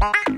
Thank you.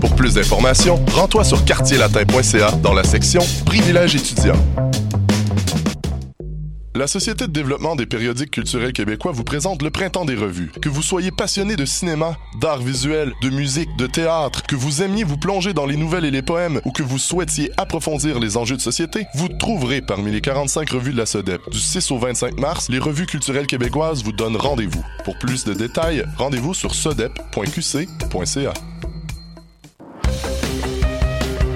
Pour plus d'informations, rends-toi sur quartierlatin.ca dans la section Privilèges étudiants. La Société de développement des périodiques culturels québécois vous présente le Printemps des revues. Que vous soyez passionné de cinéma, d'art visuel, de musique, de théâtre, que vous aimiez vous plonger dans les nouvelles et les poèmes ou que vous souhaitiez approfondir les enjeux de société, vous trouverez parmi les 45 revues de la SODEP. Du 6 au 25 mars, les revues culturelles québécoises vous donnent rendez-vous. Pour plus de détails, rendez-vous sur sodep.qc.ca.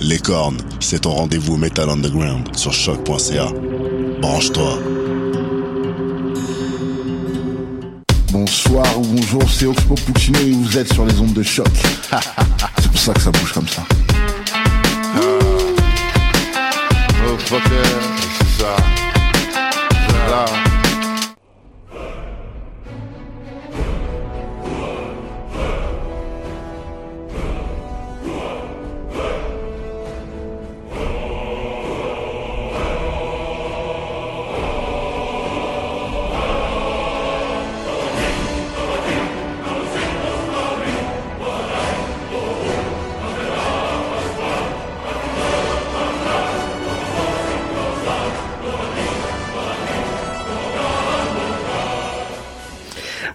Les cornes, c'est ton rendez-vous Metal Underground sur choc.ca. Branche-toi. Bonsoir ou bonjour, c'est Oxpo Puccino et vous êtes sur les ondes de choc. c'est pour ça que ça bouge comme ça. Oh, fucker, c'est ça. C'est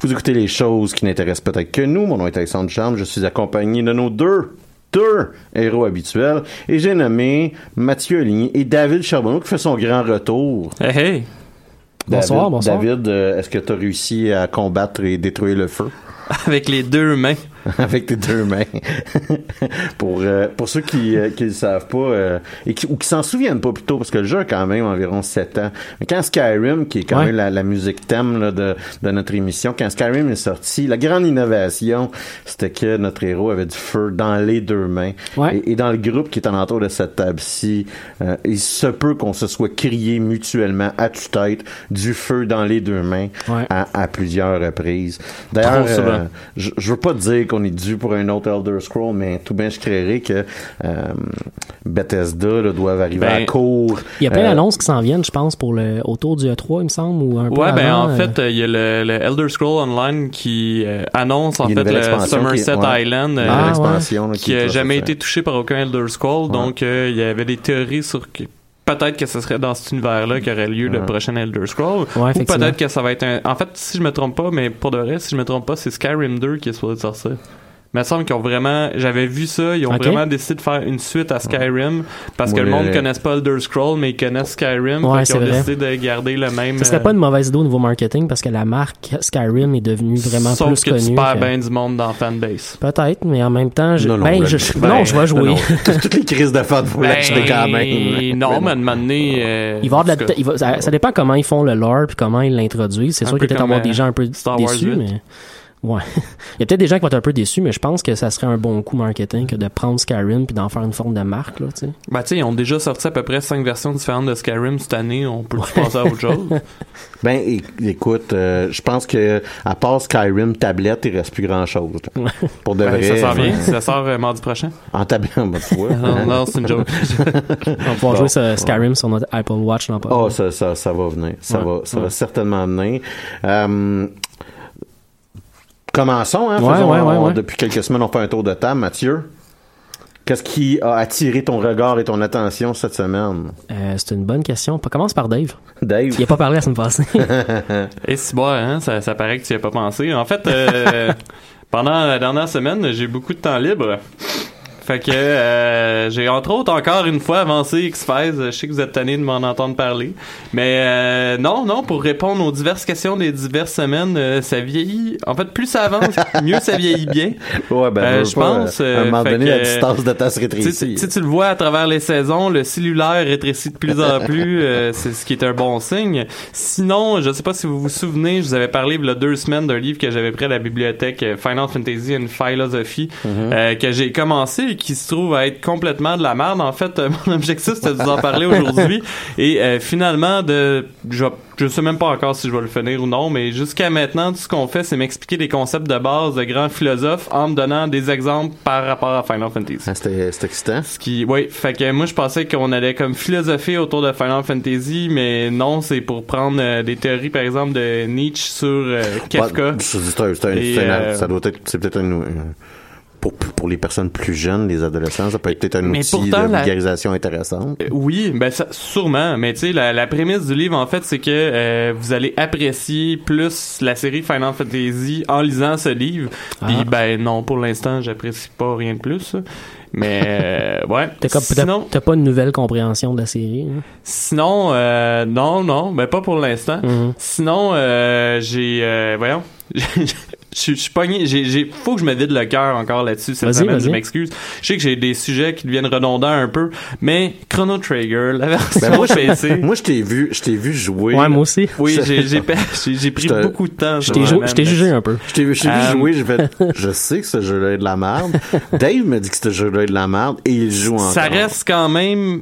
Vous écoutez les choses qui n'intéressent peut-être que nous. Mon nom est Alexandre Charme. Je suis accompagné de nos deux deux héros habituels et j'ai nommé Mathieu Aligny et David Charbonneau qui fait son grand retour. Hey, hey. David, Bonsoir, bonsoir. David, euh, est-ce que tu as réussi à combattre et détruire le feu? Avec les deux mains. Avec tes deux mains. pour, euh, pour ceux qui ne le savent pas, euh, et qui, ou qui s'en souviennent pas plutôt, parce que le jeu a quand même environ 7 ans. Mais quand Skyrim, qui est quand Ouais. même la, la musique thème là, de, de notre émission, quand Skyrim est sorti, la grande innovation, c'était que notre héros avait du feu dans les deux mains. Ouais. Et, et dans le groupe qui est en entour de cette table-ci, euh, il se peut qu'on se soit crié mutuellement à tue-tête du feu dans les deux mains Ouais. à, à plusieurs reprises. D'ailleurs, euh, je, je veux pas dire qu'on est dû pour un autre Elder Scroll, mais tout bien je créerais que euh, Bethesda là, doivent arriver Ben, à court. Il y a plein Euh, d'annonces qui s'en viennent, je pense, pour le autour du E3, il me semble, ou un peu Ouais, ben avant, en euh, fait, il y a le, le Elder Scroll Online qui euh, annonce en fait le Somerset qui- ouais. Island, euh, Ah, ouais. là, qui a jamais été touché par aucun Elder Scroll. Donc, euh, il y avait des théories sur que peut-être que ce serait dans cet univers-là qu'aurait lieu le prochain Elder Scroll. Ouais, Ou peut-être que ça va être un... En fait, si je me trompe pas, mais pour de vrai, si je me trompe pas, c'est Skyrim 2 qui est supposé sortir. Mais il me semble qu'ils ont vraiment... J'avais vu ça, ils ont vraiment décidé de faire une suite à Skyrim parce que Ouais, le monde ne connaisse pas Elder Scroll, mais ils connaissent Skyrim. Ouais, qu'ils ont vrai. décidé de garder le même... Ce serait euh, pas une mauvaise idée au niveau marketing parce que la marque Skyrim est devenue vraiment Sauf plus que connue. tu perds que- bien du monde dans la fanbase. Peut-être, mais en même temps, je... Non, non, ben, ben, je... ben, non, je vais jouer. Non. Toutes les crises de fête, vous l'acheter quand même. Ben, Non, mais à un moment donné, euh, Il va y avoir de la- il va- ça, ça dépend comment ils font le lore puis comment ils l'introduisent. C'est sûr qu'il va peut-être comme, avoir des euh, gens un peu Star Wars déçus, 8. mais Ouais. Il y a peut-être des gens qui vont être un peu déçus, mais je pense que ça serait un bon coup marketing que de prendre Skyrim puis d'en faire une forme de marque, là, tu sais. Ben, tu sais, ils ont déjà sorti à peu près cinq versions différentes de Skyrim cette année. On peut penser à autre chose. Ben, écoute, euh, je pense que à part Skyrim tablette, il reste plus grand chose. Pour de Ben, vrai. ça sort bien. euh, Ça sort euh, mardi prochain. En tablette, ben, tu vois. Non, non, c'est une joke. On va pouvoir jouer ce Skyrim sur notre Apple Watch dans pas. Oh, ça, ça, ça va venir. Ça Ouais, va, ça ouais. va certainement venir. Euh, commençons, hein. Ouais, faisons- ouais, ouais, on- ouais. Depuis quelques semaines, on fait un tour de table. Mathieu, qu'est-ce qui a attiré ton regard et ton attention cette semaine? Euh, c'est une bonne question. On commence par Dave. Dave. Il a pas parlé la semaine passée. Et si bon, hein, ça, ça paraît que tu n'y as pas pensé. En fait, euh, pendant la dernière semaine, j'ai beaucoup de temps libre. Fait que euh, j'ai entre autres encore une fois avancé X-Files. Je sais que vous êtes tanné de m'en entendre parler. Mais euh, non, non, pour répondre aux diverses questions des diverses semaines, euh, ça vieillit. En fait, plus ça avance, mieux ça vieillit bien. Ouais, ben, je pense. à un moment donné, que, la distance de temps se rétrécit. sais, tu le vois à travers les saisons, le cellulaire rétrécit de plus en plus, c'est ce qui est un bon signe. Sinon, je sais pas si vous vous souvenez, je vous avais parlé il y a deux semaines d'un livre que j'avais pris à la bibliothèque, Final Fantasy and Philosophy, euh, que j'ai commencé et qui se trouve à être complètement de la merde. En fait, euh, mon objectif c'était de vous en parler aujourd'hui et euh, finalement de je, je sais même pas encore si je vais le finir ou non, mais jusqu'à maintenant, tout ce qu'on fait, c'est m'expliquer des concepts de base de grands philosophes en me donnant des exemples par rapport à Final Fantasy. Ah, C'était excitant. Ce qui, oui, fait que moi je pensais qu'on allait comme philosopher autour de Final Fantasy, mais non, c'est pour prendre euh, des théories par exemple de Nietzsche sur Kafka. Bah, c'est ça doit être, c'est peut-être un- pour, pour les personnes plus jeunes, les adolescents, ça peut être peut-être un Mais outil pourtant, de la- vulgarisation intéressante. Euh, Oui, ben ça, sûrement. Mais tu sais, la, la prémisse du livre, en fait, c'est que euh, vous allez apprécier plus la série Final Fantasy en lisant ce livre. Puis Ah. ben non, pour l'instant, j'apprécie pas rien de plus. Mais euh, ouais. T'as comme- t'as- Sinon, t'as pas une nouvelle compréhension de la série. hein? sinon, euh, non, non, ben pas pour l'instant. Mhm. Sinon, euh, j'ai, euh, voyons, je suis- je pogné. J'ai, j'ai, faut que je me vide le cœur encore là-dessus cette semaine. Je m'excuse. Je sais que j'ai des sujets qui deviennent redondants un peu, mais Chrono Trigger, la version Ben, moi, je- PC. moi, je t'ai vu, je t'ai vu jouer. Ouais, moi aussi. Oui, Je- j'ai, j'ai, j'ai, j'ai pris Je beaucoup de temps. Je t'ai je jugé un peu. Je t'ai vu, je Euh, jouer, j'ai fait, je sais que ce jeu-là est de la merde. Dave me dit que ce jeu-là est de la merde et il joue encore. Ça reste quand même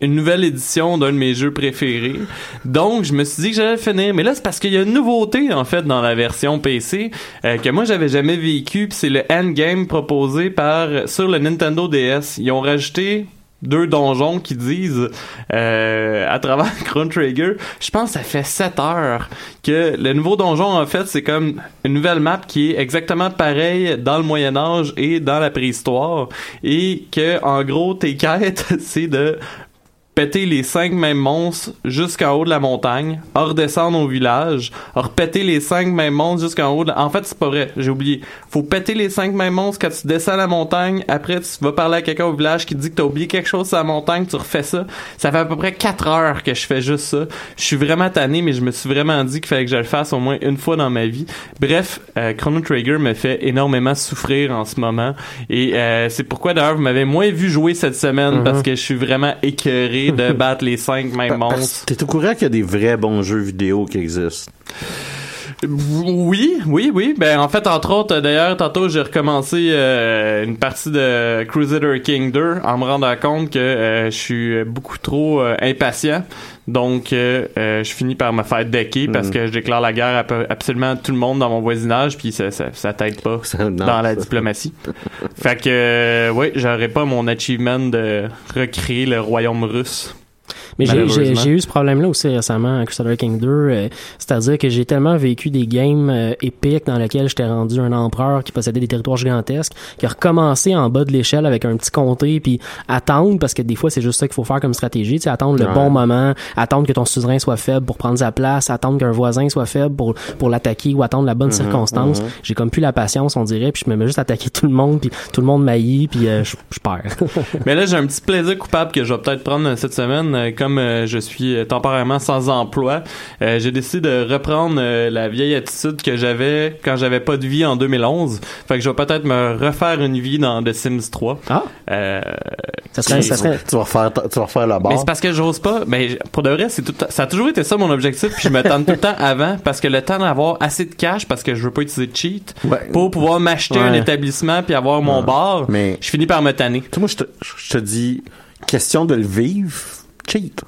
une nouvelle édition d'un de mes jeux préférés. Donc, je me suis dit que j'allais finir. Mais là, c'est parce qu'il y a une nouveauté, en fait, dans la version PC euh, que moi, j'avais jamais vécu. Puis c'est le endgame proposé par sur le Nintendo DS. Ils ont rajouté deux donjons qui disent euh, à travers Chrono Trigger, je pense que ça fait 7 heures que le nouveau donjon en fait c'est comme une nouvelle map qui est exactement pareille dans le Moyen Âge et dans la préhistoire et que en gros tes quêtes c'est de péter les cinq mêmes monstres jusqu'en haut de la montagne, redescendre au village, repéter les cinq mêmes monstres jusqu'en haut de la... En fait, c'est pas vrai, j'ai oublié. Faut péter les cinq mêmes monstres quand tu descends la montagne, après tu vas parler à quelqu'un au village qui te dit que t'as oublié quelque chose sur la montagne, tu refais ça. Ça fait à peu près quatre heures que je fais juste ça. Je suis vraiment tanné, mais je me suis vraiment dit qu'il fallait que je le fasse au moins une fois dans ma vie. Bref, euh, Chrono Trigger me fait énormément souffrir en ce moment. Et euh, c'est pourquoi d'ailleurs vous m'avez moins vu jouer cette semaine Mhm. parce que je suis vraiment écœuré de battre les cinq mêmes monstres. T'es au courant qu'il y a des vrais bons jeux vidéo qui existent. Oui, oui, oui. Ben en fait, entre autres, d'ailleurs, tantôt j'ai recommencé euh, une partie de Crusader King 2 en me rendant compte que euh, je suis beaucoup trop euh, impatient. Donc, euh, euh, je finis par me faire decker parce Mm. que je déclare la guerre à peu- absolument à tout le monde dans mon voisinage, puis ça, ça, ça t'aide pas non, dans la diplomatie. fait que, euh, oui, j'aurais pas mon achievement de recréer le royaume russe. Mais j'ai- eu ce problème-là aussi récemment à Crusader King 2. euh, C'est-à-dire que j'ai tellement vécu des games euh, épiques dans lesquels j'étais rendu un empereur qui possédait des territoires gigantesques, qui a recommencé en bas de l'échelle avec un petit comté, puis attendre, parce que des fois c'est juste ça qu'il faut faire comme stratégie, tu sais, attendre le Ouais. bon moment, attendre que ton suzerain soit faible pour prendre sa place, attendre qu'un voisin soit faible pour, pour l'attaquer ou attendre la bonne Mhm, circonstance. mhm. J'ai comme plus la patience, on dirait, puis je me mets juste à attaquer tout le monde, puis tout le monde m'haït, puis euh, je je perds. Mais là, j'ai un petit plaisir coupable que je vais peut-être prendre cette semaine. Comme euh, je suis temporairement sans emploi, euh, j'ai décidé de reprendre euh, la vieille attitude que j'avais quand j'avais pas de vie en 2011. Fait que je vais peut-être me refaire une vie dans The Sims 3. Ah. Euh, Ça serait, ça serait, Tu vas refaire, tu vas refaire la barre. mais c'est parce que j'ose pas. Mais pour de vrai, c'est tout. Ça a toujours été ça mon objectif. Puis je me tente tout le temps avant parce que le temps d'avoir assez de cash parce que je veux pas utiliser de cheat Ouais. pour pouvoir m'acheter un Ouais. établissement puis avoir mon bar. Mais- je finis par me tanner. Moi, je te, je te dis, question de le vivre, cheat.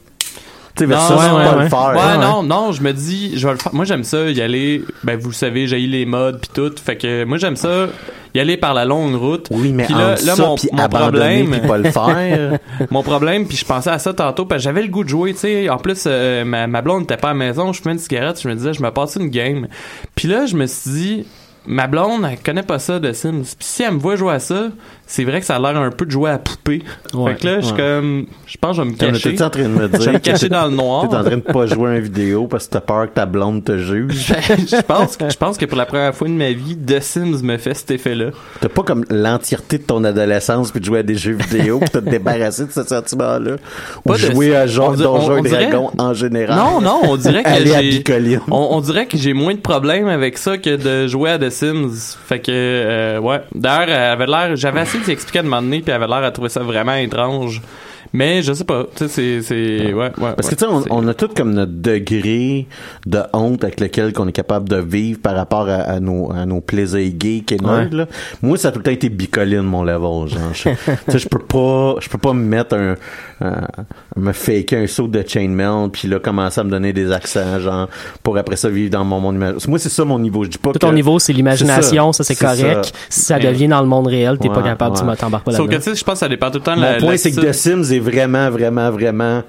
Tu sais, Non, versus ouais, pas ouais, le faire. Ouais, non, non, je me dis, je vais le faire. Moi, j'aime ça, y aller. Ben, vous le savez, j'ai les modes puis tout. Fait que moi, j'aime ça, y aller par la longue route. Oui, mais Puis là, entre là, ça, mon, mon problème, puis pas le faire. mon problème, puis je pensais à ça tantôt, parce que j'avais le goût de jouer, tu sais. En plus, euh, ma, ma blonde n'était pas à la maison, je fumais une cigarette, je me disais, je me passe une game. Puis là, je me suis dit, ma blonde, elle connaît pas ça de Sims. Puis si elle me voit jouer à ça, c'est vrai que ça a l'air un peu de jouer à poupée. Ouais, fait que là, je suis comme, je pense que je vais me cacher. T'es en train de me Je vais dire. me cacher dans le noir. T'es en train de pas jouer à une vidéo parce que t'as peur que ta blonde te juge. je pense que je pense que pour la première fois de ma vie, The Sims me fait cet effet-là. T'as pas comme l'entièreté de ton adolescence puis de jouer à des jeux vidéo puis de te débarrasser de ce sentiment-là? Ou Pas de- jouer à genre Donjons on- on et dirait- Dragons en général. Non, non, on dirait que Aller à j'ai on, on dirait que j'ai moins de problèmes avec ça que de jouer à The Fait que euh, ouais. D'ailleurs, elle avait l'air j'avais essayé d'y expliquer à un moment donné puis elle avait l'air à trouver ça vraiment étrange. Mais je sais pas, tu sais c'est c'est ouais ouais. Parce que tu sais, on, a tout comme notre degré de honte avec lequel qu'on est capable de vivre par rapport à, à nos, à nos plaisirs geeks et nerds, là. Moi, ça a tout le temps été bicoline, mon level, genre. Je- Tu sais, je peux pas, je peux pas me mettre un, me faker un saut de chainmail puis là, commencer à me donner des accents, genre, pour après ça vivre dans mon monde imaginaire. Moi, c'est ça mon niveau. Je dis pas tout que... ton niveau, c'est l'imagination, ça, c'est C'est correct. ça. Si ça devient dans le monde réel, t'es pas capable, tu t'embarques pas Sauf que là-dedans. tu sais, je pense que ça dépend tout le temps de Mon la point, c'est que. The Sims est vraiment, vraiment, vraiment,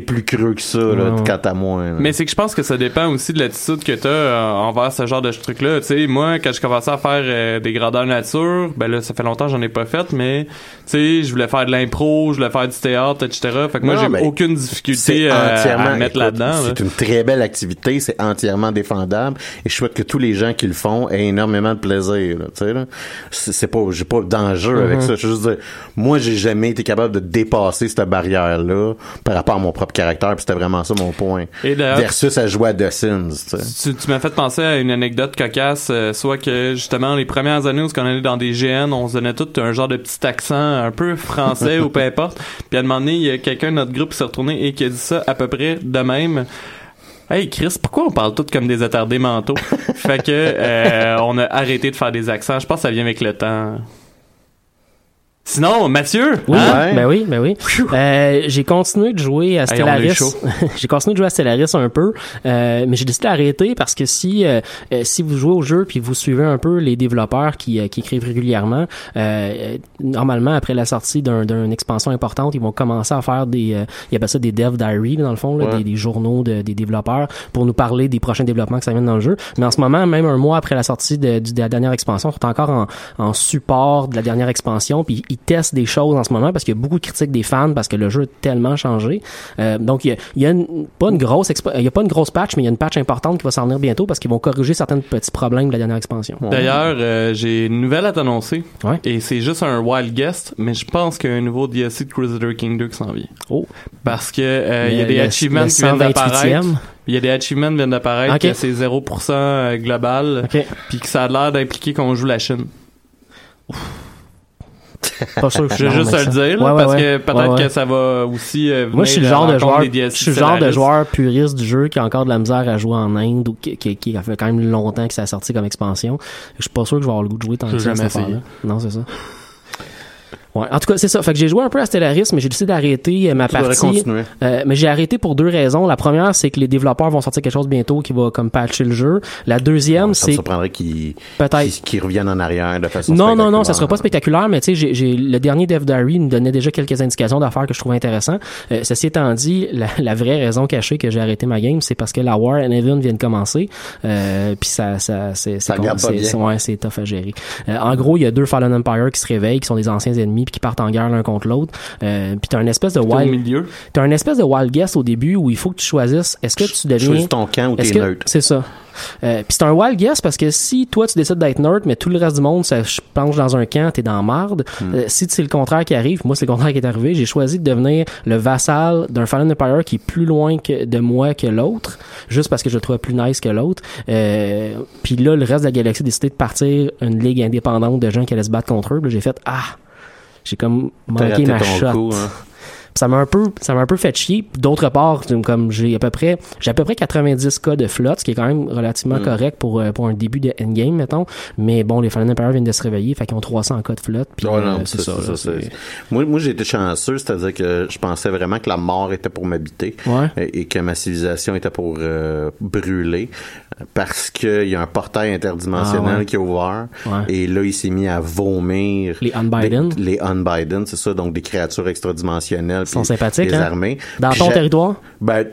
plus creux que ça, là, Ouais. quant à moi. là. Mais c'est que je pense que ça dépend aussi de l'attitude que t'as euh, envers ce genre de truc-là. Tu sais, moi, quand je commençais à faire euh, des grandeurs nature, ben là, ça fait longtemps que j'en ai pas fait, mais tu sais, je voulais faire de l'impro, je voulais faire du théâtre, etc. Fait que moi, j'ai mais aucune C'est difficulté euh, entièrement à mettre là-dedans. là. C'est une très belle activité, c'est entièrement défendable et je souhaite que tous les gens qui le font aient énormément de plaisir. Là, tu sais, là. C'est c'est pas, j'ai pas d'enjeu avec Mm-hmm. ça. Je veux juste dire, moi, j'ai jamais été capable de dépasser cette barrière-là par rapport à mon propre caractère. Puis c'était vraiment ça mon point. Et Versus à jouer à The Sims. tu m'as fait penser à une anecdote cocasse, euh, soit que justement les premières années où on allait dans des GN, on se donnait tout un genre de petit accent un peu français ou peu importe. Puis à un moment donné, il y a quelqu'un de notre groupe qui s'est retourné et qui a dit ça à peu près de même. Hey Chris, pourquoi on parle tous comme des attardés mentaux? fait que euh, on a arrêté de faire des accents. Je pense que ça vient avec le temps. Sinon, Mathieu, Oui, hein? ben oui, ben oui. Euh, j'ai continué de jouer à on Stellaris. j'ai continué de jouer à Stellaris un peu, euh, mais j'ai décidé d'arrêter parce que si euh, euh, si vous jouez au jeu puis vous suivez un peu les développeurs qui, euh, qui écrivent régulièrement, euh, normalement après la sortie d'un- d'une expansion importante, ils vont commencer à faire des euh, ils appellent ça des dev diary dans le fond, là, Ouais. des, des journaux de, des développeurs pour nous parler des prochains développements que ça vient dans le jeu. Mais en ce moment, même un mois après la sortie de, de la dernière expansion, ils sont encore en, en support de la dernière expansion puis ils testent des choses en ce moment parce qu'il y a beaucoup de critiques des fans parce que le jeu a tellement changé. Euh, donc il y a, il y a une- pas une grosse il y a pas une grosse patch mais il y a une patch importante qui va s'en venir bientôt parce qu'ils vont corriger certains petits problèmes de la dernière expansion. D'ailleurs, euh, j'ai une nouvelle à t'annoncer. Ouais. Et c'est juste un wild guest, mais je pense qu'il y a un nouveau DLC de Crusader King 2 qui s'en vient. Oh. Parce que euh, il y a des le- achievements le qui viennent d'apparaître. 128e. Il y a des achievements qui viennent d'apparaître Ok. que c'est 0% global. OK. Puis que ça a l'air d'impliquer qu'on joue la Chine. Pas sûr que Je veux suis juste le dire, ça. là, Ouais, parce que peut-être Ouais, ouais. que ça va aussi euh, Moi, je suis le genre de joueur, je suis le genre de joueur puriste du jeu qui a encore de la misère à jouer en Inde ou qui, qui, qui a fait quand même longtemps que ça a sorti comme expansion. Je suis pas sûr que je vais avoir le goût de jouer tant que ça jamais. Non, c'est ça. Ouais. En tout cas, c'est ça. Fait que j'ai joué un peu à Stellaris, mais j'ai décidé d'arrêter euh, ma Tu partie. continuer. Euh, mais j'ai arrêté pour deux raisons. La première, c'est que les développeurs vont sortir quelque chose bientôt qui va comme patcher le jeu. La deuxième, Ça me c'est surprendrait qu'ils peut-être qu'ils- reviennent en arrière de façon non, non, non, ça sera pas spectaculaire, mais tu sais, j'ai, le dernier Dev Diary nous donnait déjà quelques indications d'affaires que je trouvais intéressant. Euh, ceci étant dit, la, la vraie raison cachée que j'ai arrêté ma game, c'est parce que la War and Heaven vient de commencer, euh, puis ça, ça, c'est, c'est, Ça ouais, c'est tough à gérer. Euh, en gros, il y a deux Fallen Empire qui se réveillent, qui sont des anciens ennemis, puis qui partent en guerre l'un contre l'autre. Euh, puis t'as une espèce de au wild, milieu. t'as une espèce de wild guess au début où il faut que tu choisisses, est-ce que tu deviens Choisis ton camp ou t'es que- neutre. C'est ça. Euh, Puis c'est un wild guess parce que si toi tu décides d'être nerd, mais tout le reste du monde se penche dans un camp, t'es dans marde. Euh, si c'est le contraire qui arrive, moi c'est le contraire qui est arrivé, j'ai choisi de devenir le vassal d'un Fallen Empire qui est plus loin que de moi que l'autre, juste parce que je le trouvais plus nice que l'autre. Euh, Puis là, le reste de la galaxie a décidé de partir une ligue indépendante de gens qui allaient se battre contre eux. J'ai fait ah, j'ai comme manqué ma shot. coup, hein. Ça m'a un peu ça m'a un peu fait chier d'autre part comme j'ai à peu près j'ai à peu près 90 cas de flotte ce qui est quand même relativement Mm. correct pour euh, pour un début de endgame mettons mais bon les Fallen Empire viennent de se réveiller fait qu'ils ont 300 cas de flotte puis euh, c'est ça, Moi, moi j'ai été chanceux, c'est-à-dire que je pensais vraiment que la mort était pour m'habiter Ouais. et, et que ma civilisation était pour euh, brûler parce qu'il y a un portail interdimensionnel Ah ouais. qui est ouvert Ouais. et là, il s'est mis à vomir. Les Unbiden? des- Les Unbiden, c'est ça, donc des créatures extradimensionnelles. Ils sont sympathiques, Des hein? armées. dans Puis ton territoire? Ben,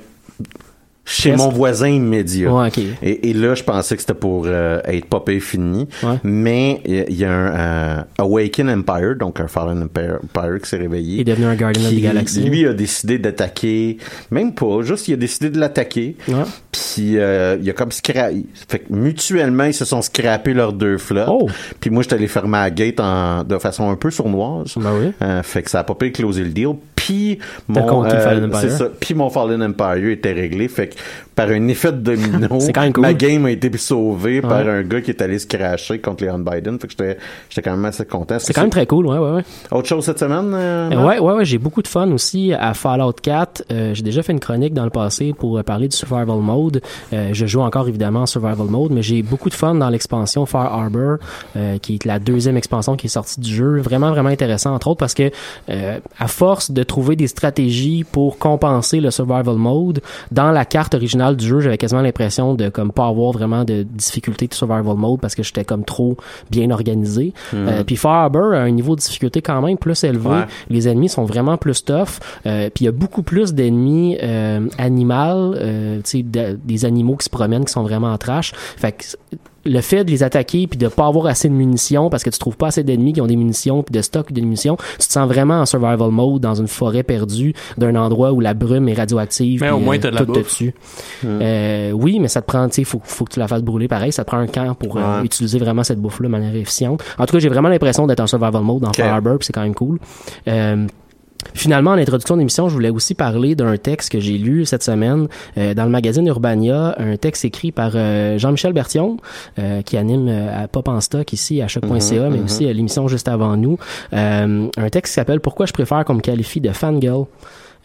chez Presque. mon voisin immédiat. Ouais. Et, et là, je pensais que c'était pour euh, être popé fini. Ouais. Mais il y a- un euh, Awaken Empire, donc un Fallen Empire, Empire qui s'est réveillé. Il est devenu un Guardian of qui, the Galaxy. Lui a décidé d'attaquer, même pas, juste il a décidé de l'attaquer. Ouais. Puis euh, il a comme scra... Fait que mutuellement, ils se sont scrappés leurs deux flottes. Oh. Puis moi, j'étais allé fermer la gate en, de façon un peu sournoise. Ben oui. Euh, fait que ça a pas pu closer le deal. Puis mon, conquis Fallen Empire? c'est ça. Puis mon Fallen Empire était réglé. Fait que par un effet de domino, C'est quand même cool. ma game a été sauvée par un gars qui est allé se cracher contre les Unbiden. Fait que j'étais, j'étais quand même assez content. c'est quand même très cool ouais ouais ouais Autre chose cette semaine? euh, Euh, ouais, ouais, ouais, j'ai beaucoup de fun aussi à Fallout 4. Euh, j'ai déjà fait une chronique dans le passé pour euh, parler du survival mode. Je joue encore évidemment en survival mode, mais j'ai beaucoup de fun dans l'expansion Far Harbor, qui est la deuxième expansion qui est sortie du jeu. Vraiment, vraiment intéressant, entre autres parce que à force de trouver des stratégies pour compenser le survival mode, dans la carte originale du jeu, j'avais quasiment l'impression de comme pas avoir vraiment de difficulté de survival mode parce que j'étais comme trop bien organisé. Euh, puis Harbor a un niveau de difficulté quand même plus élevé. Ouais. Les ennemis sont vraiment plus tough. Euh, puis il y a beaucoup plus d'ennemis euh, animaux, euh, de- des animaux qui se promènent, qui sont vraiment trash. Fait que le fait de les attaquer puis de pas avoir assez de munitions parce que tu trouves pas assez d'ennemis qui ont des munitions puis de stock de munitions, tu te sens vraiment en survival mode dans une forêt perdue d'un endroit où la brume est radioactive. Mais au moins, euh, t'as de la bouffe. tue. Euh, oui, mais ça te prend, tu sais, faut, faut que tu la fasses brûler pareil. Ça te prend un camp pour euh, Ouais. utiliser vraiment cette bouffe-là de manière efficiente. En tout cas, j'ai vraiment l'impression d'être en survival mode dans Ok. Far Harbor, puis c'est quand même cool. Euh, Finalement, en introduction d'émission, je voulais aussi parler d'un texte que j'ai lu cette semaine euh, dans le magazine Urbania, un texte écrit par euh, Jean-Michel Bertillon, euh, qui anime euh, à Pop en stock ici à choc.ca, mais aussi à l'émission juste avant nous. Euh, un texte qui s'appelle Pourquoi je préfère qu'on me qualifie de fangirl.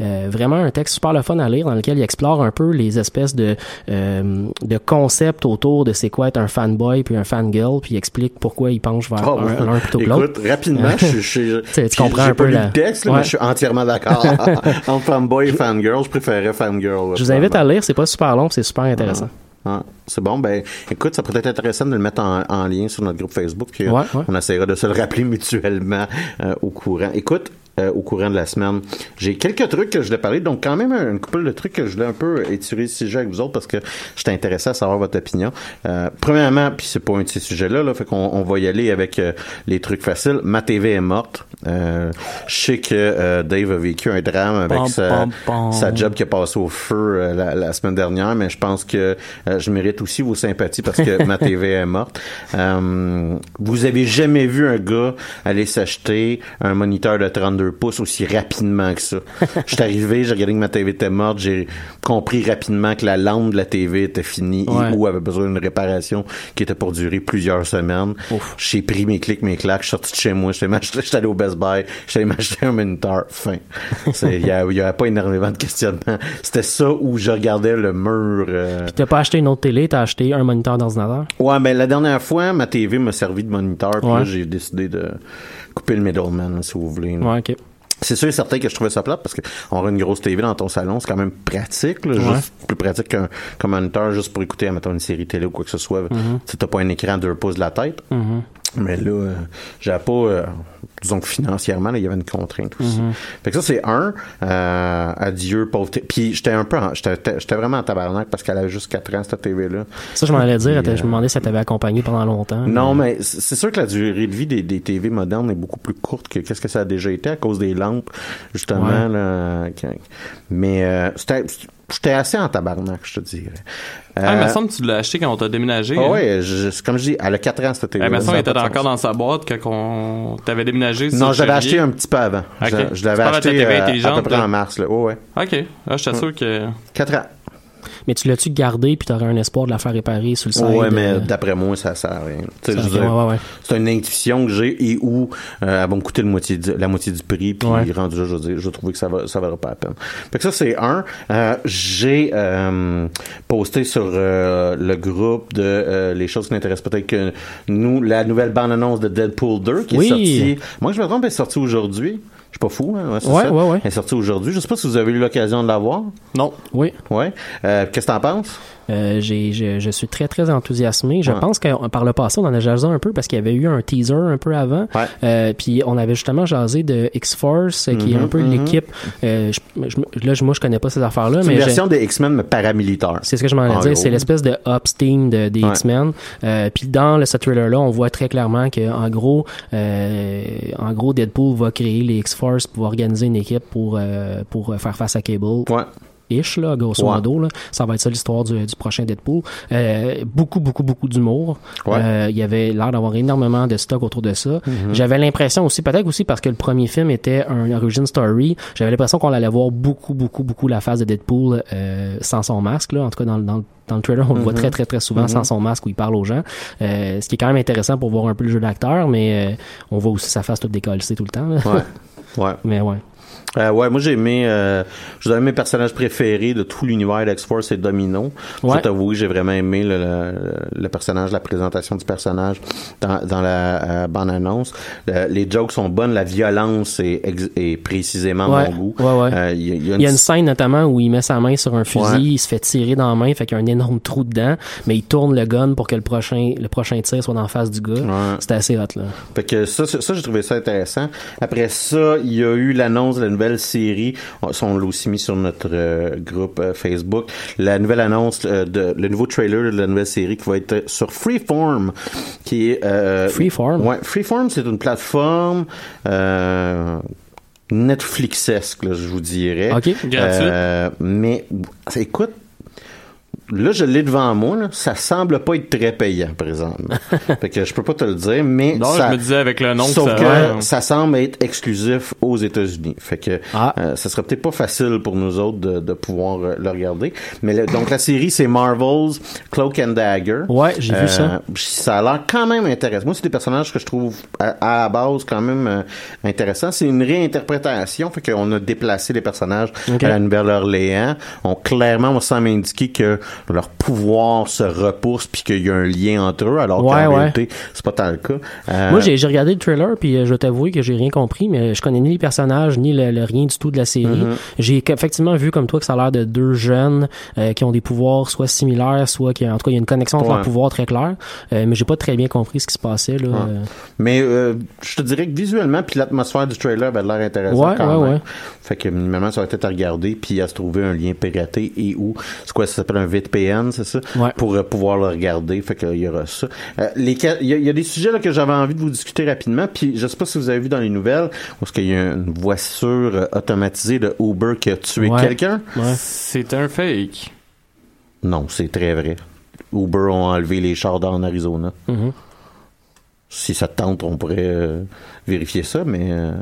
Euh, vraiment un texte super le fun à lire dans lequel il explore un peu les espèces de euh, de concepts autour de c'est quoi être un fanboy puis un fangirl puis il explique pourquoi il penche vers Oh, un- l'un plutôt que l'autre. Écoute, rapidement, je, je, Tu comprends un peu pas lu la- le texte, Ouais. mais je suis entièrement d'accord. Entre fanboy et fangirl, je préférais fangirl. Je vous invite à lire, c'est pas super long, c'est super intéressant. Ah, c'est bon, ben, écoute, ça pourrait être intéressant de le mettre en, en lien sur notre groupe Facebook, puis Ouais, ouais. on essaiera de se le rappeler mutuellement euh, au courant. Écoute, euh, au courant de la semaine, j'ai quelques trucs que je voulais parler, donc quand même une couple de trucs que je voulais un peu étirer le sujet avec vous autres parce que j'étais intéressé à savoir votre opinion. Euh, premièrement, puis c'est pas un de ces sujets-là, là, fait qu'on on va y aller avec euh, les trucs faciles. Ma TV est morte. Je sais que Dave a vécu un drame avec sa, job qui a passé au feu la, la semaine dernière, mais je pense que je mérite aussi vos sympathies parce que ma TV est morte. Vous avez jamais vu un gars aller s'acheter un moniteur de 32 pouces aussi rapidement que ça. Je suis arrivé, j'ai regardé que ma TV était morte, j'ai compris rapidement que la lampe de la TV était finie Ouais. ou avait besoin d'une réparation qui était pour durer plusieurs semaines. J'ai pris mes clics, mes claques, je suis sorti de chez moi, j'étais m'acheter- j'étais allé au Best Buy, j'étais allé m'acheter un moniteur, fin. Il y, a- il y avait pas énormément de questionnements. C'était ça où je regardais le mur. euh, T'as pas acheté une autre télé, t'as acheté un moniteur d'ordinateur? Ouais, ben la dernière fois, ma TV m'a servi de moniteur, puis Ouais. j'ai décidé de couper le middleman, si vous voulez. là. Ouais, ok. C'est sûr et certain que je trouvais ça plate parce que avoir une grosse TV dans ton salon, c'est quand même pratique, là, juste plus pratique qu'un qu'un moniteur juste pour écouter, mettons, une série télé ou quoi que ce soit. Tu sais, t'as pas un écran à deux pouces de la tête. Mais là, euh, j'avais pas, euh, disons que financièrement, là, il y avait une contrainte aussi. Fait que ça, c'est un. Euh, adieu, pauvre TV. Puis j'étais un peu, j'étais j'étais vraiment en tabarnak parce qu'elle avait juste 4 ans, cette TV-là. Ça, je m'en allais dire, je me demandais si ça t'avait accompagné pendant longtemps. Non, mais c'est sûr que la durée de vie des, des TV modernes est beaucoup plus courte que qu'est-ce que ça a déjà été à cause des lampes, justement. Ouais. Là, mais euh, c'était j'étais assez en tabarnak, je te dirais. Ah, il me Euh, semble que tu l'as acheté quand on t'a déménagé. ah hein? je- je- comme je dis, elle a 4 ans cette télé. il me semble qu'il était encore dans sa boîte quand on t'avait déménagé. Non, je l'avais acheté un petit peu avant. Ok. Je, je l'avais acheté euh, à peu près en mars. Là. Oh, ouais. Ok. Ah, j'étais sûr que. 4 ans. Mais tu l'as-tu gardé puis t'aurais un espoir de la faire réparer sur le site? ouais, mais euh, d'après moi, ça sert à rien. Ouais, ouais. C'est une intuition que j'ai et où euh, elle va me coûter le moitié du- la moitié du prix. Puis Ouais. rendu là, je veux dire, je trouve que ça va, ça valera pas la peine. Fait que ça, c'est un. Euh, j'ai euh, posté sur le groupe de les choses qui n'intéressent peut-être que nous, la nouvelle bande-annonce de Deadpool 2 qui Oui. est sortie. Moi, je me trompe, elle est sortie aujourd'hui. Je suis pas fou, hein? c'est Ouais, ça. ouais, ouais. Elle est sortie aujourd'hui. Je sais pas si vous avez eu l'occasion de la voir. Non. Oui. Ouais. Euh, Qu'est-ce que t'en penses? Euh, j'ai, je, je suis très très enthousiasmé. Je Ouais. pense que par le passé on en a jasé un peu parce qu'il y avait eu un teaser un peu avant. Euh, puis on avait justement jasé de X-Force euh, qui est un peu mhm. l'équipe. euh, je- je- là je- moi je connais pas ces affaires là, C'est une version des X-Men mais paramilitaire. c'est ce que je m'en dire. gros. C'est l'espèce de Ops team de, des Ouais. X-Men. Euh, puis dans le, ce trailer-là, on voit très clairement que en gros, euh, en gros, Deadpool va créer les X-Force pour organiser une équipe pour euh, pour faire face à Cable. Ouais. Ish, là, grosso Ouais. modo, là. Ça va être ça l'histoire du, du prochain Deadpool. Euh, beaucoup, beaucoup, beaucoup d'humour. Ouais. Euh, Il y avait l'air d'avoir énormément de stock autour de ça. Mhm. J'avais l'impression aussi, peut-être aussi parce que le premier film était un origin story, j'avais l'impression qu'on allait voir beaucoup, beaucoup, beaucoup la phase de Deadpool euh, sans son masque. Là. En tout cas, dans, le- dans, le- dans le trailer, on le voit Mhm. très, très, très souvent Mhm. sans son masque où il parle aux gens. Euh, ce qui est quand même intéressant pour voir un peu le jeu d'acteur, mais euh, on voit aussi sa face toute décollée tout le temps. là. Ouais. Ouais. Mais ouais. Euh, ouais, moi j'ai aimé, euh, je mes personnages préférés de tout l'univers d'X-Force et Domino. Je Ouais. t'avoue, j'ai vraiment aimé le, le, le personnage, la présentation du personnage dans, dans la euh, bande-annonce. Euh, les jokes sont bonnes, la violence est, est précisément Ouais. mon goût. Ouais, ouais. Euh, Il y, a- il y a Il y a une scène notamment où il met sa main sur un fusil, il se fait tirer dans la main, fait qu'il y a un énorme trou dedans, mais il tourne le gun pour que le prochain le prochain tir soit en face du gars. C'était assez hot là. Fait que ça, ça, ça, j'ai trouvé ça intéressant. Après ça, il y a eu l'annonce de la nouvelle série. On, l'a aussi mis sur notre euh, groupe euh, Facebook. La nouvelle annonce euh, de le nouveau trailer de la nouvelle série qui va être sur Freeform, qui est euh, Freeform? Ouais, Freeform, c'est une plateforme. Euh, Netflixesque, là, je vous dirais. Ok. Euh, mais écoute, Là, je l'ai devant moi. Là. Ça semble pas être très payant, présentement. fait que je peux pas te le dire, mais Non, ça, je me disais avec le nom que sauf ça- que Ouais. ça semble être exclusif aux États-Unis. Fait que Ah. euh, ça serait peut-être pas facile pour nous autres de, de pouvoir euh, le regarder. Mais le- donc la série, c'est Marvel's Cloak and Dagger. Ouais, j'ai vu ça. Ça a l'air quand même intéressant. Moi, c'est des personnages que je trouve à, à la base quand même euh, intéressants. C'est une réinterprétation, fait qu'on a déplacé les personnages à la Nouvelle-Orléans. On clairement, on semble indiquer que leur pouvoir se repousse puis qu'il y a un lien entre eux, alors Ouais, qu'en ouais. réalité, c'est pas tant le cas. Euh, Moi, j'ai regardé le trailer, puis euh, je dois t'avouer que j'ai rien compris, mais je connais ni les personnages, ni le, le rien du tout de la série. Mhm. J'ai effectivement vu, comme toi, que ça a l'air de deux jeunes euh, qui ont des pouvoirs soit similaires, soit qui, en tout cas, il y a une connexion entre Ouais. leurs pouvoirs très claire. Euh, mais j'ai pas très bien compris ce qui se passait, là. Mais je te dirais que visuellement, puis l'atmosphère du trailer avait l'air intéressant Ouais, quand même. Fait que minimalement, ça va être à regarder, puis à se trouver un lien piraté et où. C'est quoi, ça s'appelle un VPN, c'est ça? Ouais. Pour euh, pouvoir le regarder. Fait qu'il y aura ça. Euh, les Il y, a- il y a des sujets là, que j'avais envie de vous discuter rapidement, puis je sais pas si vous avez vu dans les nouvelles, parce qu'il y a une voiture euh, automatisée de Uber qui a tué Ouais. quelqu'un? C'est un fake. Non, c'est très vrai. Uber ont enlevé les chars en Arizona. mhm. Si ça te tente, on pourrait euh, vérifier ça, mais euh,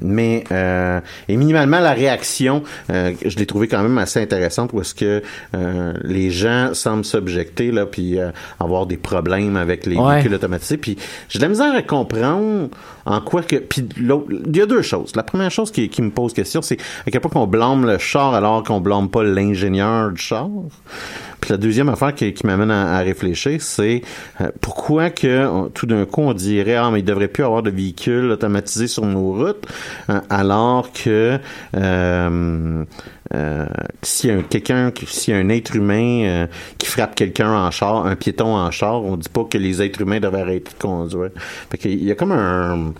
mais euh, et minimalement la réaction, euh, je l'ai trouvé quand même assez intéressante parce que euh, les gens semblent s'objecter là, puis euh, avoir des problèmes avec les Ouais. véhicules automatisés. Puis j'ai de la misère à comprendre en quoi que. Puis il y a deux choses. La première chose qui, qui me pose question, c'est à quel point qu'on blâme le char alors qu'on blâme pas l'ingénieur du char? La deuxième affaire qui, m'amène à, réfléchir, c'est euh, pourquoi que tout d'un coup on dirait ah mais il devrait plus avoir de véhicules automatisés sur nos routes, hein, alors que euh, euh, a un- quelqu'un, a un être humain euh, qui frappe quelqu'un en char, un piéton en char, on dit pas que les êtres humains devraient arrêter de conduire. Fait qu'il y a comme un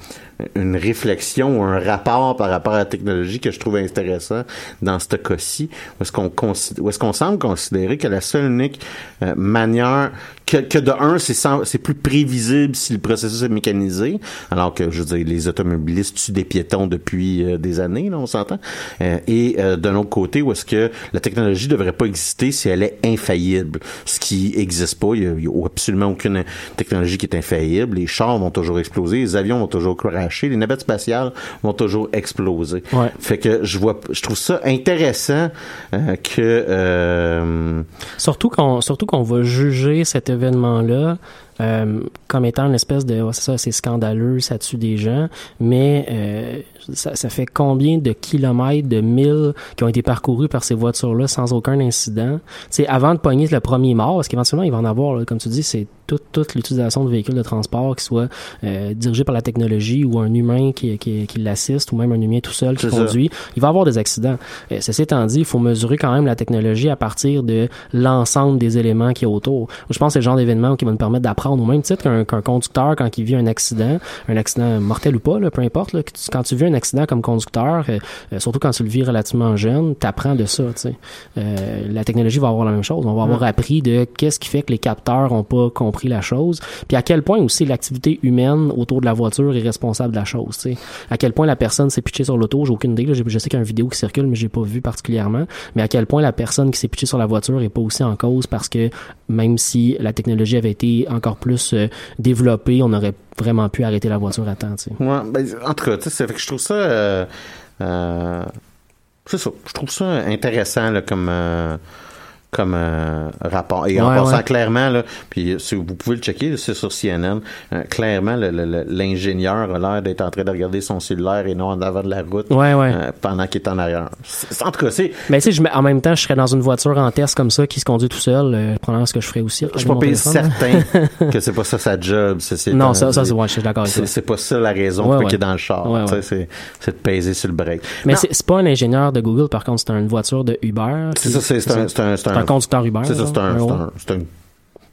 une réflexion ou un rapport par rapport à la technologie que je trouve intéressant dans ce cas-ci, où est-ce qu'on semble considérer que la seule unique euh, manière que, que de un, c'est plus prévisible si le processus est mécanisé, alors que, je veux dire, les automobilistes tuent des piétons depuis euh, des années, là, on s'entend. Euh, et euh, d'un autre côté, où est-ce que la technologie devrait pas exister si elle est infaillible, ce qui existe pas. Il y a, a absolument aucune technologie qui est infaillible. Les chars vont toujours exploser, les avions vont toujours crasher, les navettes spatiales vont toujours exploser. Ouais. Fait que je vois, je trouve ça intéressant euh, que euh, Surtout qu'on surtout qu'on va juger cet événement-là euh, comme étant une espèce de ça c'est scandaleux ça tue des gens mais euh, ça, ça fait combien de kilomètres de milles qui ont été parcourus par ces voitures-là sans aucun incident? C'est avant de pogner le premier mort parce qu'éventuellement il va en avoir là, comme tu dis c'est toute toute l'utilisation de véhicules de transport qui soit euh, dirigé par la technologie ou un humain qui, qui, qui l'assiste ou même un humain tout seul qui ça. conduit il va avoir des accidents. Euh, ceci étant dit il faut mesurer quand même la technologie à partir de l'ensemble des éléments qui est autour. Je pense que c'est le genre d'événement qui va nous permettre d'apprendre au même titre qu'un qu'un conducteur quand il vit un accident un accident mortel ou pas là, peu importe là, quand tu vis un accident comme conducteur euh, euh, surtout quand tu le vis relativement jeune t'apprends de ça Euh, la technologie va avoir la même chose. On va avoir appris de qu'est-ce qui fait que les capteurs ont pas compris la chose puis à quel point aussi l'activité humaine autour de la voiture est responsable de la chose tu sais. À quel point la personne s'est pitchée sur l'auto j'ai aucune idée là. je, je sais qu'il y a une vidéo qui circule mais j'ai pas vu particulièrement. Mais à quel point la personne qui s'est pitchée sur la voiture est pas aussi en cause parce que même si la technologie avait été encore plus euh, développée on aurait vraiment pu arrêter la voiture à temps tu sais Ouais, ben, en tout cas, fait que je trouve ça. Euh, euh, c'est ça. Je trouve ça intéressant là, comme. euh, comme euh, rapport. Et en passant ouais. clairement, là, puis si vous pouvez le checker, c'est sur CNN, euh, clairement, l'ingénieur a l'air d'être en train de regarder son cellulaire et non en avant de la route Ouais, ouais. euh, pendant qu'il est en arrière. C'est- En tout cas, c'est... mais sais je en même temps je serais dans une voiture en test comme ça qui se conduit tout seul euh, probablement ce que je ferais aussi Je suis pas certain que c'est pas ça sa job. Non, ça- ça, c'est- je suis d'accord avec c'est- pas ça la raison pour ouais. qu'il est dans le char. C'est de peser sur le break. mais c'est pas un ingénieur de Google par contre c'est une voiture de Uber C'est ça, c'est un, un, c'est un conducteur Uber C'est ça, c'est un,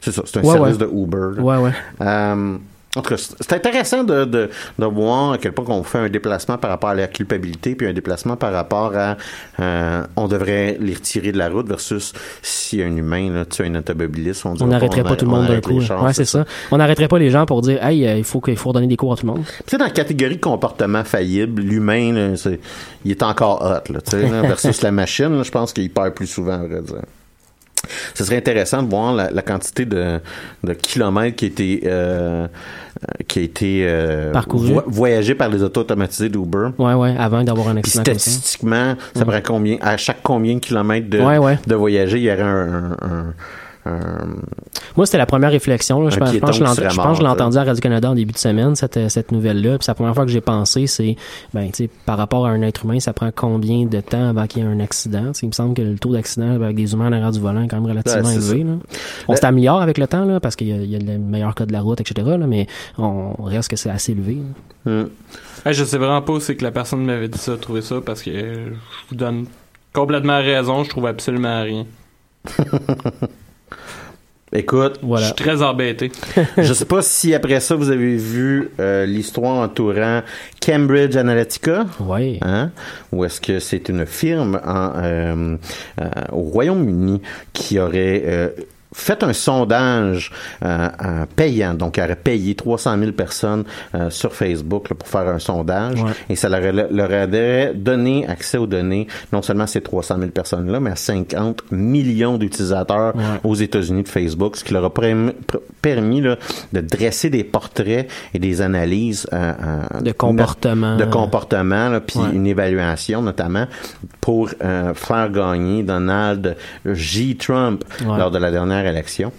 c'est ça, c'est un Ouais, service ouais. de Uber. là. ouais ouais Euh, en tout cas, c'est intéressant de, de, de voir à quel point on fait un déplacement par rapport à la culpabilité, puis un déplacement par rapport à euh, on devrait les retirer de la route versus si un humain là, tue un automobiliste, on on dirait n'arrêterait qu'on pas tout le on monde d'un coup. les chars, Ouais, c'est ça. On n'arrêterait pas les gens pour dire, hey, euh, il faut qu'il faut redonner des cours à tout le monde. Dans la catégorie comportement faillible, l'humain, il est encore hot, là, là, versus la machine, je pense qu'il perd plus souvent, à vrai dire. Ce serait intéressant de voir la, la quantité de, de kilomètres qui a été, euh, qui a été euh, vo- voyagé par les autos automatisés d'Uber. Ouais, ouais, avant d'avoir un Puis accident comme ça. statistiquement, ça prend combien, à chaque combien de kilomètres de, Ouais, ouais. de voyager, il y aurait un, un- un- un- Moi, c'était la première réflexion. Là. Je, pense, je pense que je pense que l'ai mort, entendu à Radio-Canada en début de semaine, cette, euh, cette nouvelle-là. Puis c'est la première fois que j'ai pensé, c'est, ben, tu sais, par rapport à un être humain, ça prend combien de temps avant qu'il y ait un accident? Il me semble que le taux d'accident avec des humains en arrière du volant est quand même relativement Ouais, élevé. Là. On Ben- s'améliore avec le temps, là, parce qu'il y a, il y a le meilleur code de la route, etc. Là, mais on reste que c'est assez élevé. Hmm. Hey, je sais vraiment pas où c'est que la personne m'avait dit ça, trouvé ça, parce que euh, je vous donne complètement raison, je trouve absolument rien. Écoute, Je suis très embêté. je sais pas si après ça vous avez vu euh, l'histoire entourant Cambridge Analytica. Ouais. Hein? Ou est-ce que c'est une firme en, euh, euh, au Royaume-Uni qui aurait euh, fait un sondage euh, payant, donc aurait payé 300 000 personnes euh, sur Facebook là, pour faire un sondage, Ouais. et ça leur, leur aurait donné accès aux données, non seulement à ces 300 000 personnes-là, mais à 50 millions d'utilisateurs Ouais. aux États-Unis de Facebook, ce qui leur a permis, là, de dresser des portraits et des analyses euh, euh, De comportement. de comportement, là, puis Ouais. une évaluation notamment pour euh, faire gagner Donald J. Trump lors de la dernière élection.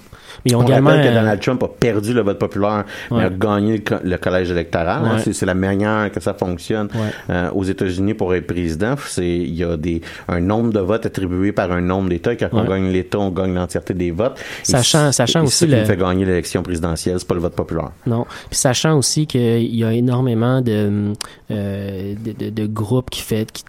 Mais ils ont On également. rappelle que euh, Donald Trump a perdu le vote populaire, mais a gagné le, co- le collège électoral. hein. Ouais. C'est, c'est la manière que ça fonctionne euh, aux États-Unis pour être président. Il y a des un nombre de votes attribués par un nombre d'États. Quand on gagne l'État, on gagne l'entièreté des votes. Sachant- sachant et aussi c'est ça qui le- fait gagner l'élection présidentielle, c'est pas le vote populaire. Non. Puis sachant aussi qu'il y a énormément de, euh, de, de, de groupes qui fait, qui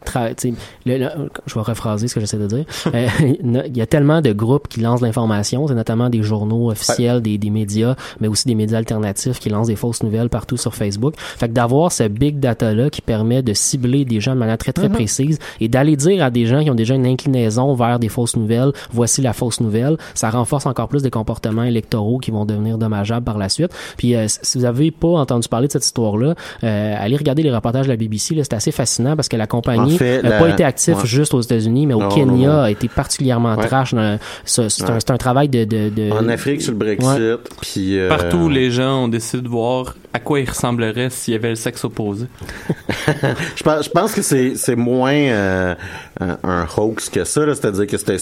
je vais rephraser ce que j'essaie de dire. Euh, il y a tellement de groupes qui lancent l'information c'est notamment des journaux officiels, des, des médias, mais aussi des médias alternatifs qui lancent des fausses nouvelles partout sur Facebook. Fait que d'avoir ce big data-là qui permet de cibler des gens de manière très, très Mhm. précise et d'aller dire à des gens qui ont déjà une inclinaison vers des fausses nouvelles, voici la fausse nouvelle, ça renforce encore plus des comportements électoraux qui vont devenir dommageables par la suite. Puis euh, si vous avez pas entendu parler de cette histoire-là, euh, allez regarder les reportages de la BBC, là, c'est assez fascinant parce que la compagnie En fait, n'a la- pas été active ouais. juste aux États-Unis, mais au Non, Kenya non, non. a été particulièrement Ouais. trash. C'est un, Ouais. c'est un travail de... de, de- Sur le Brexit, Ouais. puis... euh, Partout, les gens ont décidé de voir à quoi il ressemblerait s'il y avait le sexe opposé. je, pense, je pense que c'est moins euh, un, un hoax que ça, c'est-à-dire que c'était...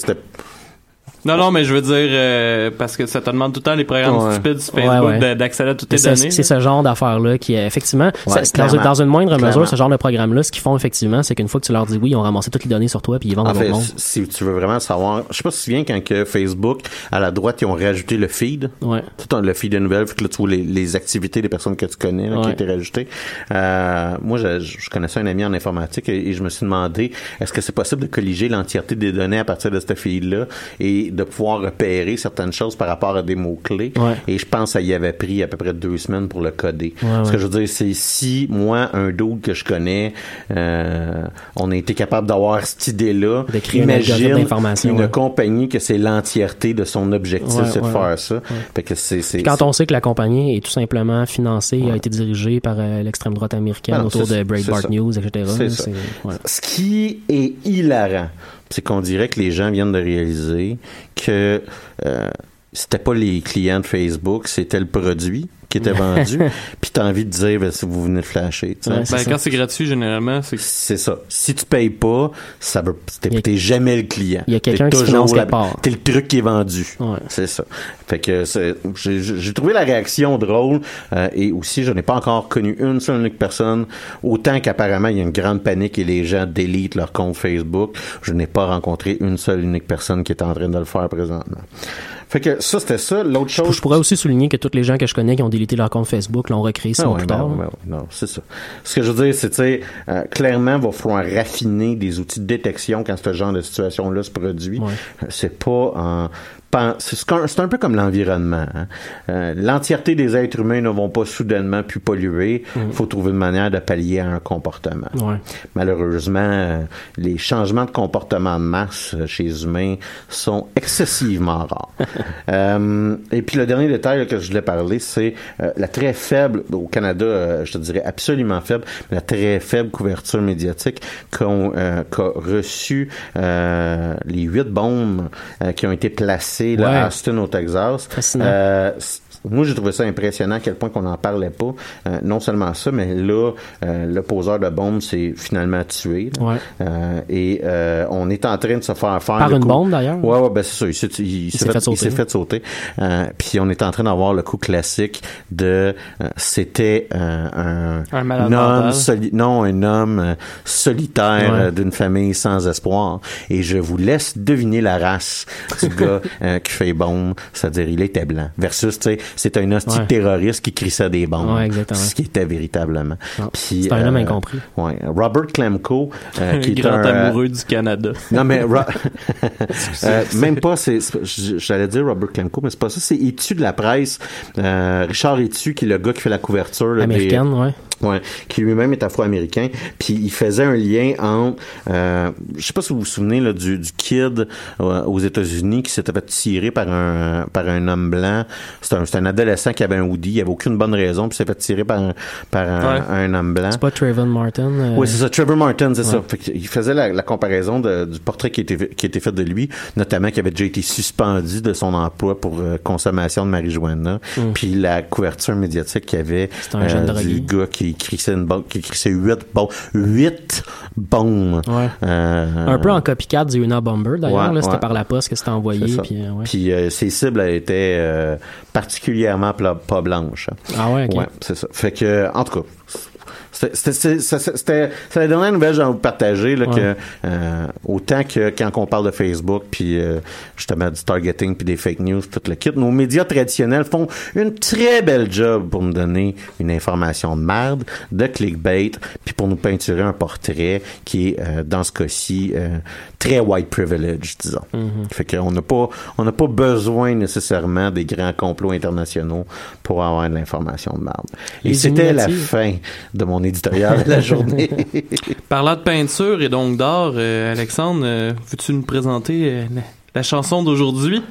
Non, non, mais je veux dire, euh, parce que ça te demande tout le temps les programmes Ouais. stupides sur Facebook ouais. de- d'accéder à toutes tes C'est données. c'est ce genre d'affaires-là qui, euh, effectivement, dans, dans une moindre Clairement. mesure, ce genre de programme-là, ce qu'ils font effectivement, c'est qu'une fois que tu leur dis oui, ils ont ramassé toutes les données sur toi puis ils vendent En fait, mondes. si tu veux vraiment savoir, je sais pas si tu te souviens quand que Facebook, à la droite, ils ont rajouté le feed. Ouais. Tout le feed de nouvelles, fait que là, tu vois les, les activités des personnes que tu connais, là, qui été rajoutées. Euh, moi, je, je connaissais un ami en informatique et, et je me suis demandé, est-ce que c'est possible de colliger l'entièreté des données à partir de ce feed-là? Et de pouvoir repérer certaines choses par rapport à des mots-clés? Ouais. Et je pense que ça y avait pris à peu près deux semaines pour le coder. Ouais, Ce que je veux dire, c'est si moi, un dude que je connais, euh, on a été capable d'avoir cette idée-là, imagine une ouais. compagnie que c'est l'entièreté de son objectif, c'est de faire ça. Fait que c'est, c'est, Puis Quand on sait que la compagnie est tout simplement financée a été dirigée par euh, l'extrême droite américaine Ah non, autour de Breitbart. News, etc. C'est ça. ouais. Ce qui est hilarant, c'est qu'on dirait que les gens viennent de réaliser que euh, c'était pas les clients de Facebook, c'était le produit qui était vendu. Puis t'as envie de dire, ben, si vous venez de flasher. tu sais. Ben, quand c'est gratuit, généralement, c'est C'est ça. Si tu payes pas, ça veut, t'es, t'es jamais le client. Il y a quelqu'un T'es qui toujours finance la-. T'es le truc qui est vendu. C'est ça. Fait que c'est- j'ai, j'ai trouvé la réaction drôle euh, et aussi je n'ai pas encore connu une seule unique personne. Autant qu'apparemment il y a une grande panique et les gens délitent leur compte Facebook, je n'ai pas rencontré une seule unique personne qui est en train de le faire présentement. Fait que ça c'était ça. L'autre chose. Je pourrais aussi souligner que tous les gens que je connais qui ont délité leur compte Facebook l'ont recréé six Ah ouais, plus ben tard. ouais, ben non, c'est ça. Ce que je veux dire, c'est, tu sais, euh, clairement, il va falloir raffiner des outils de détection quand ce genre de situation-là se produit. C'est pas en... C'est un peu comme l'environnement. hein. Euh, L'entièreté des êtres humains ne vont pas soudainement plus polluer. Il faut trouver une manière de pallier à un comportement. Ouais. Malheureusement, euh, les changements de comportement de masse euh, chez les humains sont excessivement rares. Euh, et puis le dernier détail là, que je voulais parler, c'est la très faible, au Canada, je te dirais absolument faible, mais la très faible couverture médiatique qu'ont qu'a reçu les huit bombes qui ont été placées là, Ouais. à Austin au Texas. Moi, j'ai trouvé ça impressionnant à quel point qu'on n'en parlait pas. Euh, non seulement ça, mais là, euh, le poseur de bombe s'est finalement tué. Ouais. Euh, et on est en train de se faire faire Par le une coup- bombe, d'ailleurs? Ouais, ouais, ben c'est ça. Il s'est, il s'est s'est fait, fait sauter. il s'est fait sauter. Puis on est en train d'avoir le coup classique de c'était un, homme soli- non un homme solitaire Ouais. d'une famille sans espoir. Et je vous laisse deviner la race du gars qui fait bombe, c'est-à-dire il était blanc. Versus, tu sais, c'est un hostie Ouais. terroriste qui crissait des bombes. Ouais, exactement. Ce qui était véritablement. C'est un homme incompris. Ouais, Robert Clemco, euh, qui est grand un, euh, amoureux du Canada. non, mais Euh, même pas, c'est, j'allais dire Robert Clemco, mais c'est pas ça. C'est Etu de la presse. Euh, Richard Etu, qui est le gars qui fait la couverture. là, des- Américaine, ouais. Ouais, qui lui-même est afro-américain, puis il faisait un lien entre, euh, je sais pas si vous vous souvenez là, du, du kid euh, aux États-Unis qui s'était fait tirer par un par un homme blanc. C'est un, adolescent qui avait un hoodie, il avait aucune bonne raison, puis s'est fait tirer par un, par un, Ouais. un homme blanc. C'est pas Trayvon Martin. euh, Oui, c'est ça. Trevor Martin, c'est ça. Fait il faisait la, la comparaison de- du portrait qui était, qui était fait de lui, notamment qui avait déjà été suspendu de son emploi pour euh, consommation de marijuana. Mm. Puis la couverture médiatique qu'il y avait un euh, jeune du gars qui crissait une bombe, qui crissait huit bombes. Huit bombes. Ouais. Euh, Un peu en copycat du Una Bomber, d'ailleurs. Ouais, C'était par la poste que c'était envoyé. Puis, euh. Puis, euh, ses cibles étaient euh, particulièrement pas blanches. Ah ouais, ok. Ouais, c'est ça. Fait que, en tout cas, C'était la dernière nouvelle que j'ai envie de partager, là, Ouais. que, euh, autant que quand on parle de Facebook, puis euh, justement du targeting, puis des fake news, tout le kit, nos médias traditionnels font une très belle job pour nous donner une information de merde, de clickbait, puis pour nous peinturer un portrait qui est, euh, dans ce cas-ci, euh, très white privilege, disons. Fait qu'on n'a pas, on n'a pas besoin nécessairement des grands complots internationaux pour avoir de l'information de merde. Et c'était la fin de mon éditorial de la journée. Parlant de peinture et donc d'art, euh, Alexandre, euh, veux-tu nous présenter euh, la, chanson d'aujourd'hui?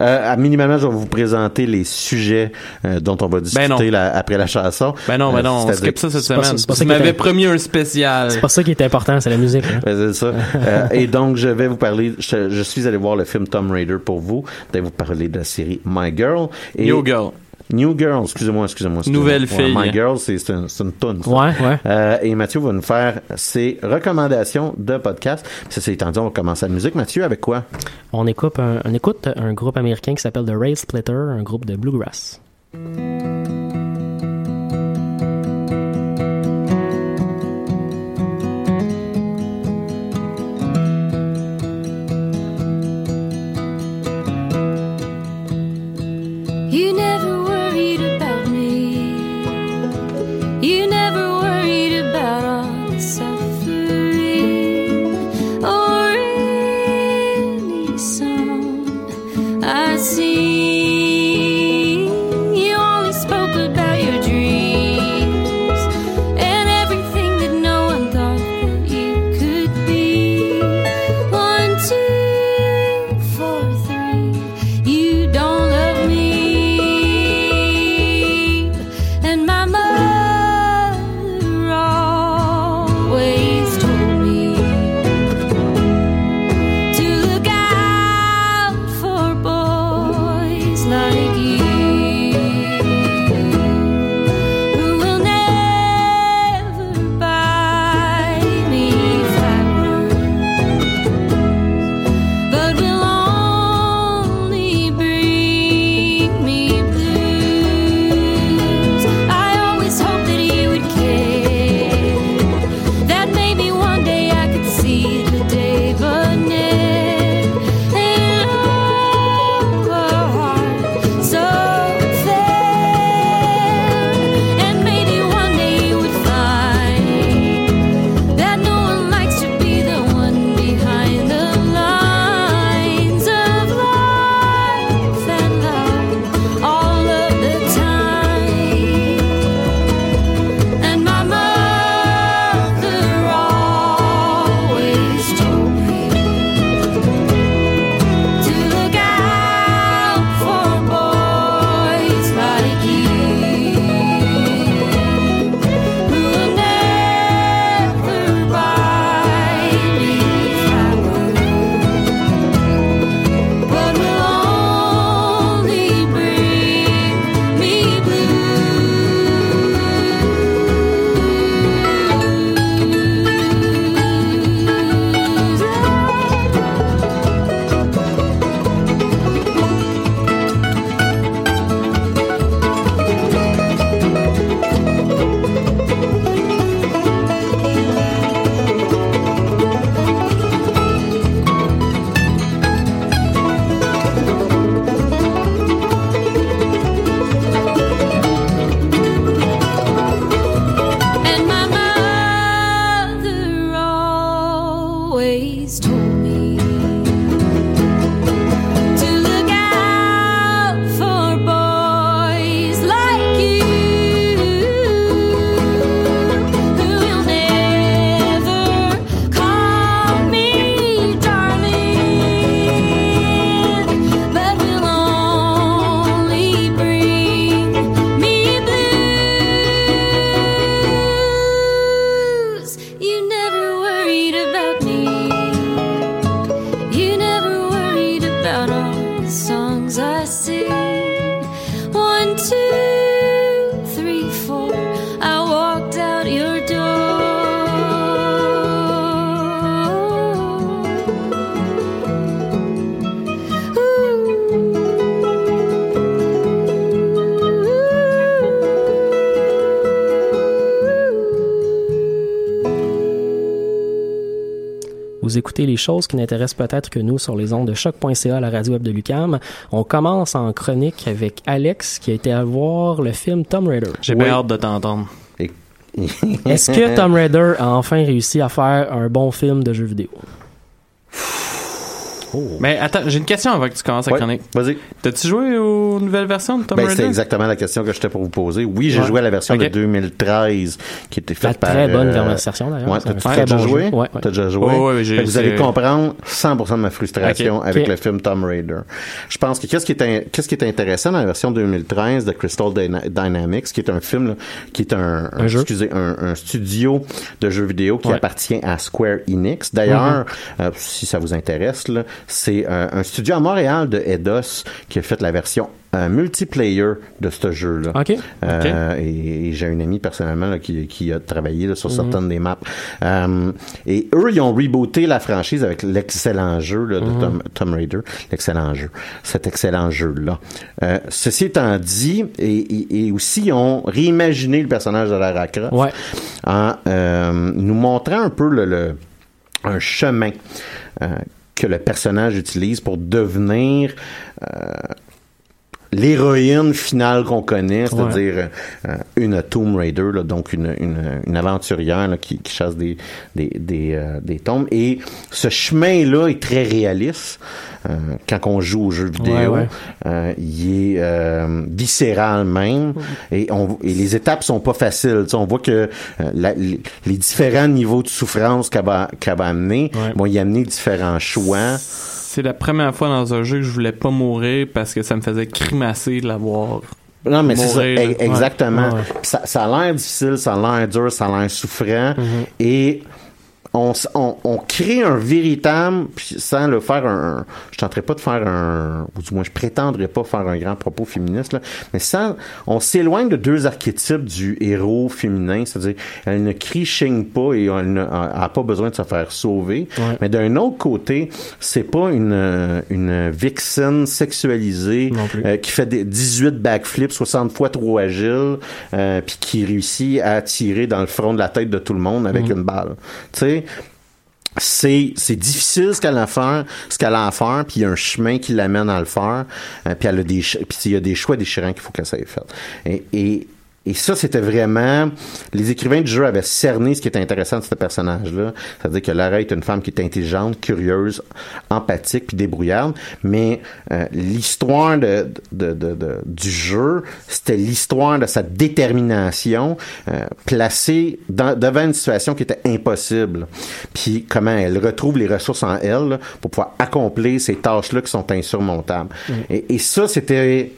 Euh, à minimalement, je vais vous présenter les sujets euh, dont on va discuter non. la- après la chanson. Ben non, ben Euh, non, on c'est-à-dire- skip ça cette semaine. ça- Tu m'avais promis un spécial. C'est pas ça qui est important, c'est la musique. hein. Ouais, c'est ça. Euh, et donc, je vais vous parler. Je, je suis allé voir le film Tomb Raider pour vous. Je vais vous parler de la série My Girl. Et New Girl. New Girl, excusez-moi, excusez-moi. excusez-moi. Nouvelle Ouais, fille. My Girl, c'est c'est un- c'est une toune. ça. Ouais, ouais. Euh, et Mathieu va nous faire ses recommandations de podcast. Ça, c'est étant dit, on va commencer la musique. Mathieu, avec quoi? On écoute un, on écoute un groupe américain qui s'appelle The Rail Splitter, un groupe de bluegrass. Vous écoutez les choses qui n'intéressent peut-être que nous sur les ondes de choc.ca à la radio web de Lucam. On commence en chronique avec Alex qui a été à voir le film Tomb Raider. J'ai bien hâte de t'entendre. Est-ce que Tomb Raider a enfin réussi à faire un bon film de jeu vidéo? Mais attends, j'ai une question avant que tu commences à Ouais, chronique. Vas-y. T'as-tu joué aux nouvelles versions de Tomb Ben, Raider? c'était exactement la question que j'étais pour vous poser. Oui, j'ai Ouais. joué à la version de 2013 qui était faite La par... très bonne euh, version, d'ailleurs. Ouais, C'est t'as déjà bon joué? Ouais, ouais. T'as déjà joué? Ouais, ouais, vous allez c'est- comprendre 100% de ma frustration avec le film Tomb Raider. Je pense que qu'est-ce qui est, qu'est-ce qui est intéressant dans la version 2013 de Crystal Dyna- Dynamics, qui est un film, là, qui est un, excusez, un, un studio de jeux vidéo qui Ouais. appartient à Square Enix. D'ailleurs, euh, si ça vous intéresse, là, c'est euh, un studio à Montréal de Eidos qui a fait la version euh, multiplayer de ce jeu-là. OK. Euh, Et, et j'ai un ami personnellement là, qui, qui a travaillé là, sur Mhm. certaines des maps. Et eux, ils ont rebooté la franchise avec l'excellent jeu là, de Mhm. Tom- Raider. L'excellent jeu. Cet excellent jeu-là. Euh, ceci étant dit, et, et- et aussi, ils ont réimaginé le personnage de Lara Croft Ouais. en nous montrant un peu le, le- un chemin que le personnage utilise pour devenir euh, l'héroïne finale qu'on connaît, c'est-à-dire euh, une Tomb Raider, là, donc une, une, une aventurière là, qui, qui chasse des, des, des, euh, des tombes. Et ce chemin-là est très réaliste. Euh, quand on joue aux jeux vidéo, Ouais, ouais. euh, il est euh, viscéral même. Et, on, et les étapes sont pas faciles. On voit que euh, la- les, les différents niveaux de souffrance qu'elle va, qu'elle va amener vont y amener différents choix. C'est la première fois dans un jeu que je voulais pas mourir parce que ça me faisait crimasser de l'avoir. Non, mais c'est ça, e- là. exactement. Ouais. Ça, ça a l'air difficile, ça a l'air dur, ça a l'air souffrant. Mm-hmm. Et on, on, on crée un véritable, sans le faire un, un- je tenterai pas de faire un, ou du moins je prétendrai pas faire un grand propos féministe, là, mais sans, on s'éloigne de deux archétypes du héros féminin, c'est-à-dire elle ne crie pas et elle n'a pas besoin de se faire sauver. Mais d'un autre côté, c'est pas une, une vixen sexualisée euh, qui fait des 18 backflips 60 fois trop agile, euh, puis qui réussit à tirer dans le front de la tête de tout le monde avec une balle. Tu sais, c'est c'est difficile ce qu'elle a à faire ce qu'elle a à faire puis il y a un chemin qui l'amène à le faire euh, puis elle a des puis il y a des choix déchirants qu'il faut qu'elle s'aille faire et et ça, c'était vraiment... Les écrivains du jeu avaient cerné ce qui était intéressant de ce personnage-là. C'est-à-dire que Lara est une femme qui est intelligente, curieuse, empathique, puis débrouillarde. Mais euh, l'histoire de, de, de- de- du jeu, c'était l'histoire de sa détermination euh, placée dans- devant une situation qui était impossible. Puis comment elle retrouve les ressources en elle là, pour pouvoir accomplir ces tâches-là qui sont insurmontables. Et, et ça, c'était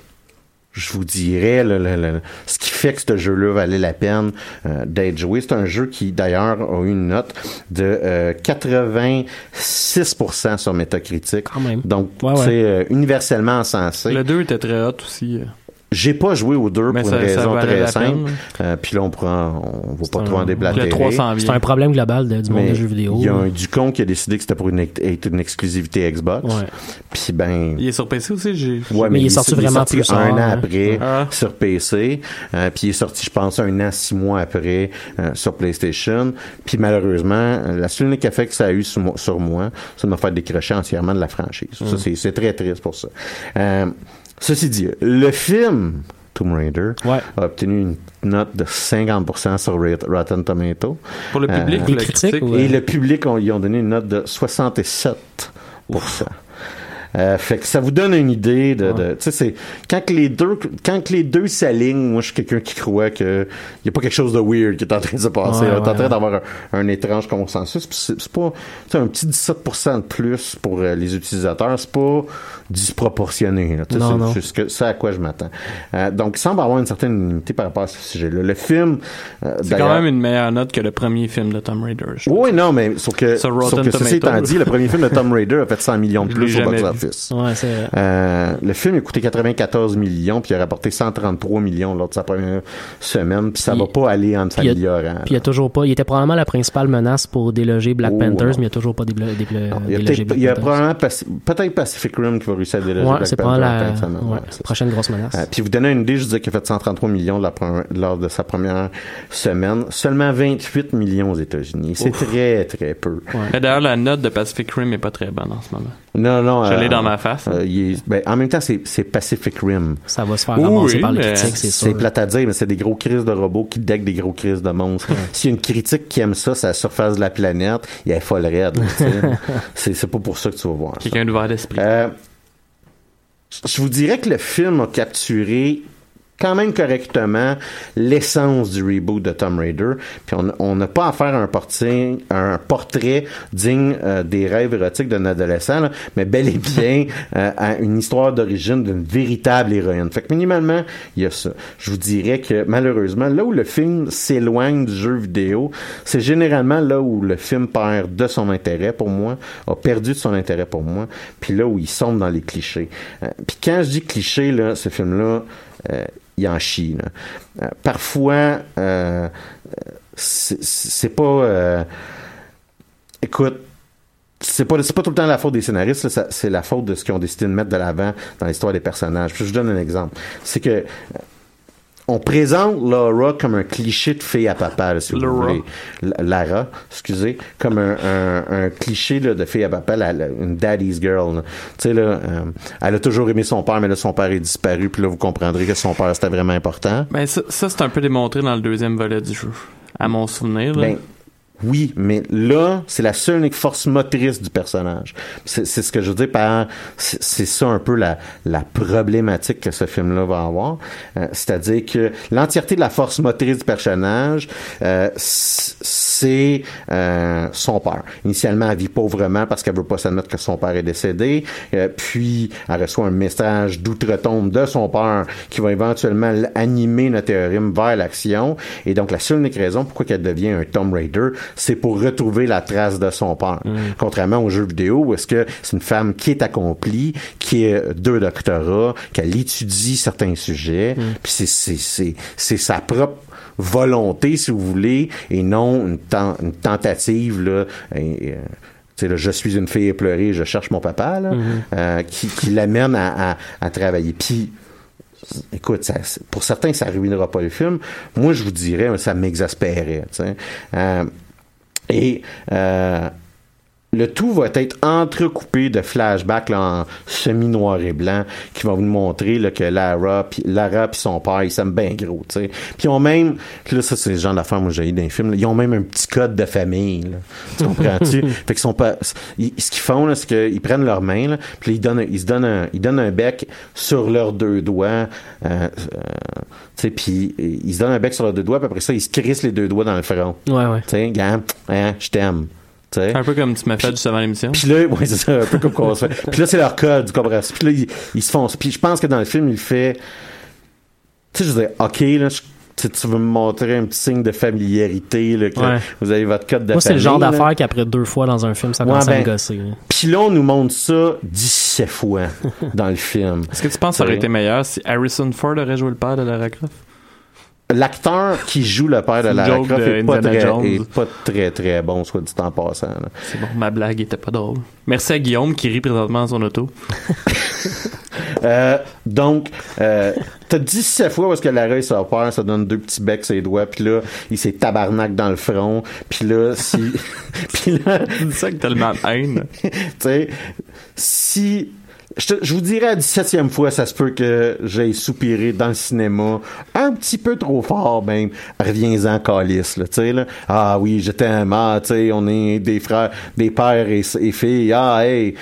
je vous dirais le- le- le- ce qui fait que ce jeu-là valait la peine euh, d'être joué. C'est un jeu qui d'ailleurs a eu une note de euh, 86% sur Metacritic. Donc Ouais, ouais. c'est euh, universellement encensé. Le 2 était très hot aussi. J'ai pas joué aux deux Mais pour ça- une raison très simple. Euh, puis là on prend, on va pas un- trop en déblatérer. le 300 C'est un problème global de- du monde Mais des jeux vidéo. Il y a un Ducon qui a décidé que c'était pour une, être une exclusivité Xbox. Puis ben Il est sur PC aussi, j'ai. Ouais, Mais il est sorti vraiment plus un an hein. après Ah. sur PC. Euh, puis il est sorti, je pense, un an, six mois après euh, sur PlayStation. Puis malheureusement, la seule unique effet que ça a eu sur, moi- sur moi, c'est de me faire décrocher entièrement de la franchise. Mm. c'est- c'est très triste pour ça. Euh, ceci dit, le film Tomb Raider a obtenu une note de 50% sur Rot- Rotten Tomato. Pour le public ou Les la critiques, critique? ouais. Et le public, on, ils ont donné une note de 67%. Euh, fait que ça vous donne une idée de, de- tu sais, c'est quand que les deux, quand que les deux s'alignent, moi je suis quelqu'un qui croit que il y a pas quelque chose de weird qui est en train de se passer. Ouais, là. T'es en ouais, train ouais. d'avoir un, un étrange consensus. Puis c'est pas, un petit 17% de plus pour euh, les utilisateurs, c'est pas disproportionné. là. Tu sais, Non, c'est- non. c'est ce que- c'est à quoi je m'attends. Euh, donc il semble avoir une certaine unanimité par rapport à ce sujet-là. Le film, euh, C'est quand même une meilleure note que le premier film de Tomb Raider. oui, non, mais sauf que, Sur sauf que ceci étant dit, le premier film de Tomb Raider a fait 100 millions de plus au box-office. Ouais, c'est vrai. Euh, le film a coûté 94 millions, puis il a rapporté 133 millions lors de sa première semaine, puis ça Puis- va pas aller en il s'améliorant. Puis il y a toujours pas. Il était probablement la principale menace pour déloger Black Oh, Panthers, non. mais il y a toujours pas déblo- déblo- Il y a, délogé peut-être- Black il y a probablement peut-être Pacific Rim qui va réussir à déloger Ouais, c'est Panther pas la de ouais, Ouais, prochaine grosse menace. Euh, puis vous donner une idée, je disais qu'il a fait 133 millions de la première- lors de sa première semaine. Seulement 28 millions aux États-Unis. C'est très, très peu. Mais D'ailleurs, la note de Pacific Rim est pas très bonne en ce moment. Non, non. Je l'ai euh, dans ma face. euh, il est- ben, en même temps, c'est Pacific Rim. Ça va se faire ramasser par les critiques, c'est sûr. C'est plate à dire, mais c'est des gros crises de robots qui deckent des gros crises de monstres. S'il y a une critique qui aime ça, c'est la surface de la planète, il est folle raide. c'est c'est pas pour ça que tu vas voir. Quelqu'un d'ouvert d'esprit. Euh, je vous dirais que le film a capturé quand même correctement l'essence du reboot de Tomb Raider. Puis on- n'a pas à faire un portrait, un portrait digne euh, des rêves érotiques d'un adolescent, là, mais bel et bien euh, à une histoire d'origine d'une véritable héroïne. Fait que minimalement, il y a ça. Je vous dirais que malheureusement, là où le film s'éloigne du jeu vidéo, c'est généralement là où le film perd de son intérêt pour moi, a perdu de son intérêt pour moi, puis là où il sombre dans les clichés. Euh, puis quand je dis cliché, là, ce film-là, chie. là. Euh, parfois, euh, c'est pas... euh, écoute, c'est pas pas tout le temps la faute des scénaristes, c'est la faute de ce qu'ils ont décidé de mettre de l'avant dans l'histoire des personnages. Je vous donne un exemple. C'est que on présente Laura comme un cliché de fille à papa, là, si vous voulez. La- Lara, excusez, comme un, un- un cliché là, de fille à papa, une daddy's girl. Tu sais, là, euh, elle a toujours aimé son père, mais là, son père est disparu, puis là, vous comprendrez que son père, c'était vraiment important. Ben, ça, ça, c'est un peu démontré dans le deuxième volet du jeu. À mon souvenir. là. Ben, oui, mais là, c'est la seule force motrice du personnage. C'est ce que je veux dire par... C'est ça un peu la, la problématique que ce film-là va avoir. Euh, C'est-à-dire que l'entièreté de la force motrice du personnage, euh, c'est euh, son père. Initialement, elle vit pauvrement parce qu'elle veut pas s'admettre que son père est décédé. Euh, puis, elle reçoit un message d'outre-tombe de son père qui va éventuellement animer notre théorème vers l'action. Et donc, la seule raison pourquoi elle devient un Tomb Raider, c'est pour retrouver la trace de son père. Contrairement aux jeux vidéo où est-ce que c'est une femme qui est accomplie, qui a deux doctorats, qu'elle étudie certains sujets, puis c'est, c'est, c'est, c'est sa propre volonté, si vous voulez, et non une, ten- une tentative, là, et, euh, là, je suis une fille éplorée, je cherche mon papa, là, euh, qui, qui l'amène à, à, à travailler. Puis, écoute, ça, pour certains, ça ruinera pas le film. Moi, je vous dirais, ça m'exaspérait. Euh, et euh, le tout va être entrecoupé de flashbacks là, en semi-noir et blanc qui vont vous montrer là, que Lara puis Lara puis son père ils s'aiment bien gros, tu sais. Puis ils ont même là ça c'est le genre d'affaires moi j'ai eu dans les films, là, ils ont même un petit code de famille là. Tu comprends-tu? Fait qu'ils sont pas ils- ce qu'ils font c'est qu'ils prennent leurs mains puis ils donnent ils se donnent un ils donnent un bec sur leurs deux doigts euh, euh, puis ils se donnent un bec sur leurs deux doigts puis après ça ils se crissent les deux doigts dans le front. Ouais ouais. Tu sais, gars, hein, je t'aime. Tu sais. Un peu comme tu m'as fait juste avant l'émission. Puis là, ouais, c'est ça, un peu comme qu'on se fait. Puis là, c'est leur code, tu comprends? Puis là, ils, ils se font. Puis je pense que dans le film, il fait. Tu sais, je disais, OK, là, je- tu tu veux me montrer un petit signe de familiarité, là, que Ouais. vous avez votre code de Moi, c'est le genre d'affaire qu'après deux fois dans un film, ça Ouais, commence à ben, me gosser. là. Puis là, on nous montre ça 17 fois dans le film. Est-ce que tu penses que ça aurait été meilleur si Harrison Ford aurait joué le père de Lara Croft? L'acteur qui joue le père de Lara Croft de est pas, très, est pas très très bon, soit dit en passant. là. C'est bon, ma blague était pas drôle. Merci à Guillaume qui rit présentement dans son auto. Euh, donc, euh, t'as 17 fois où est-ce que Lara et son père se donnent deux petits becs sur les doigts, puis là, il s'est tabarnak dans le front, puis là, si... puis là... C'est ça que tellement de haine. tu sais, si... Je, vous dirais la 17e fois, ça se peut que j'aille soupiré dans le cinéma un petit peu trop fort, même. Reviens-en, calice, là, tu sais, là. Ah oui, je t'aime, ah, tu sais, on est des frères, des pères et, et filles, ah, hey.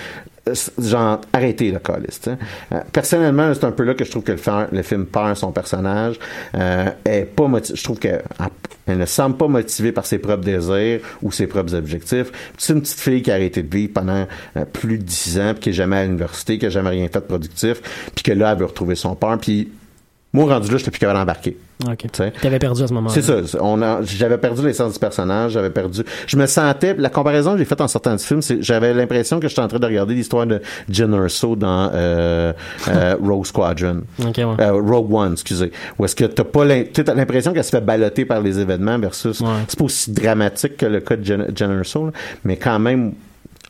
Euh, Genre, arrêtez le sais. Euh, personnellement, c'est un peu là que je trouve que le, film perd son personnage. Euh, est pas je trouve qu'elle elle ne semble pas motivée par ses propres désirs ou ses propres objectifs. C'est une petite fille qui a arrêté de vivre pendant euh, plus de dix ans, puis qui est jamais à l'université, qui a jamais rien fait de productif, puis que là, elle veut retrouver son père, puis moi, rendu là, j'étais plus capable d'embarquer. Ok. T'avais perdu à ce moment-là. C'est ça. On a, j'avais perdu l'essence du personnage, j'avais perdu. Je me sentais. La comparaison que j'ai faite en sortant du film, c'est j'avais l'impression que j'étais en train de regarder l'histoire de Jen Erso dans euh, euh, Rogue Squadron. Ouais. Euh, Rogue One, excusez. Où est-ce que t'as pas l'impression qu'elle se fait balloter par les événements versus c'est pas aussi dramatique que le cas de Jen, Jen Erso, là, mais quand même.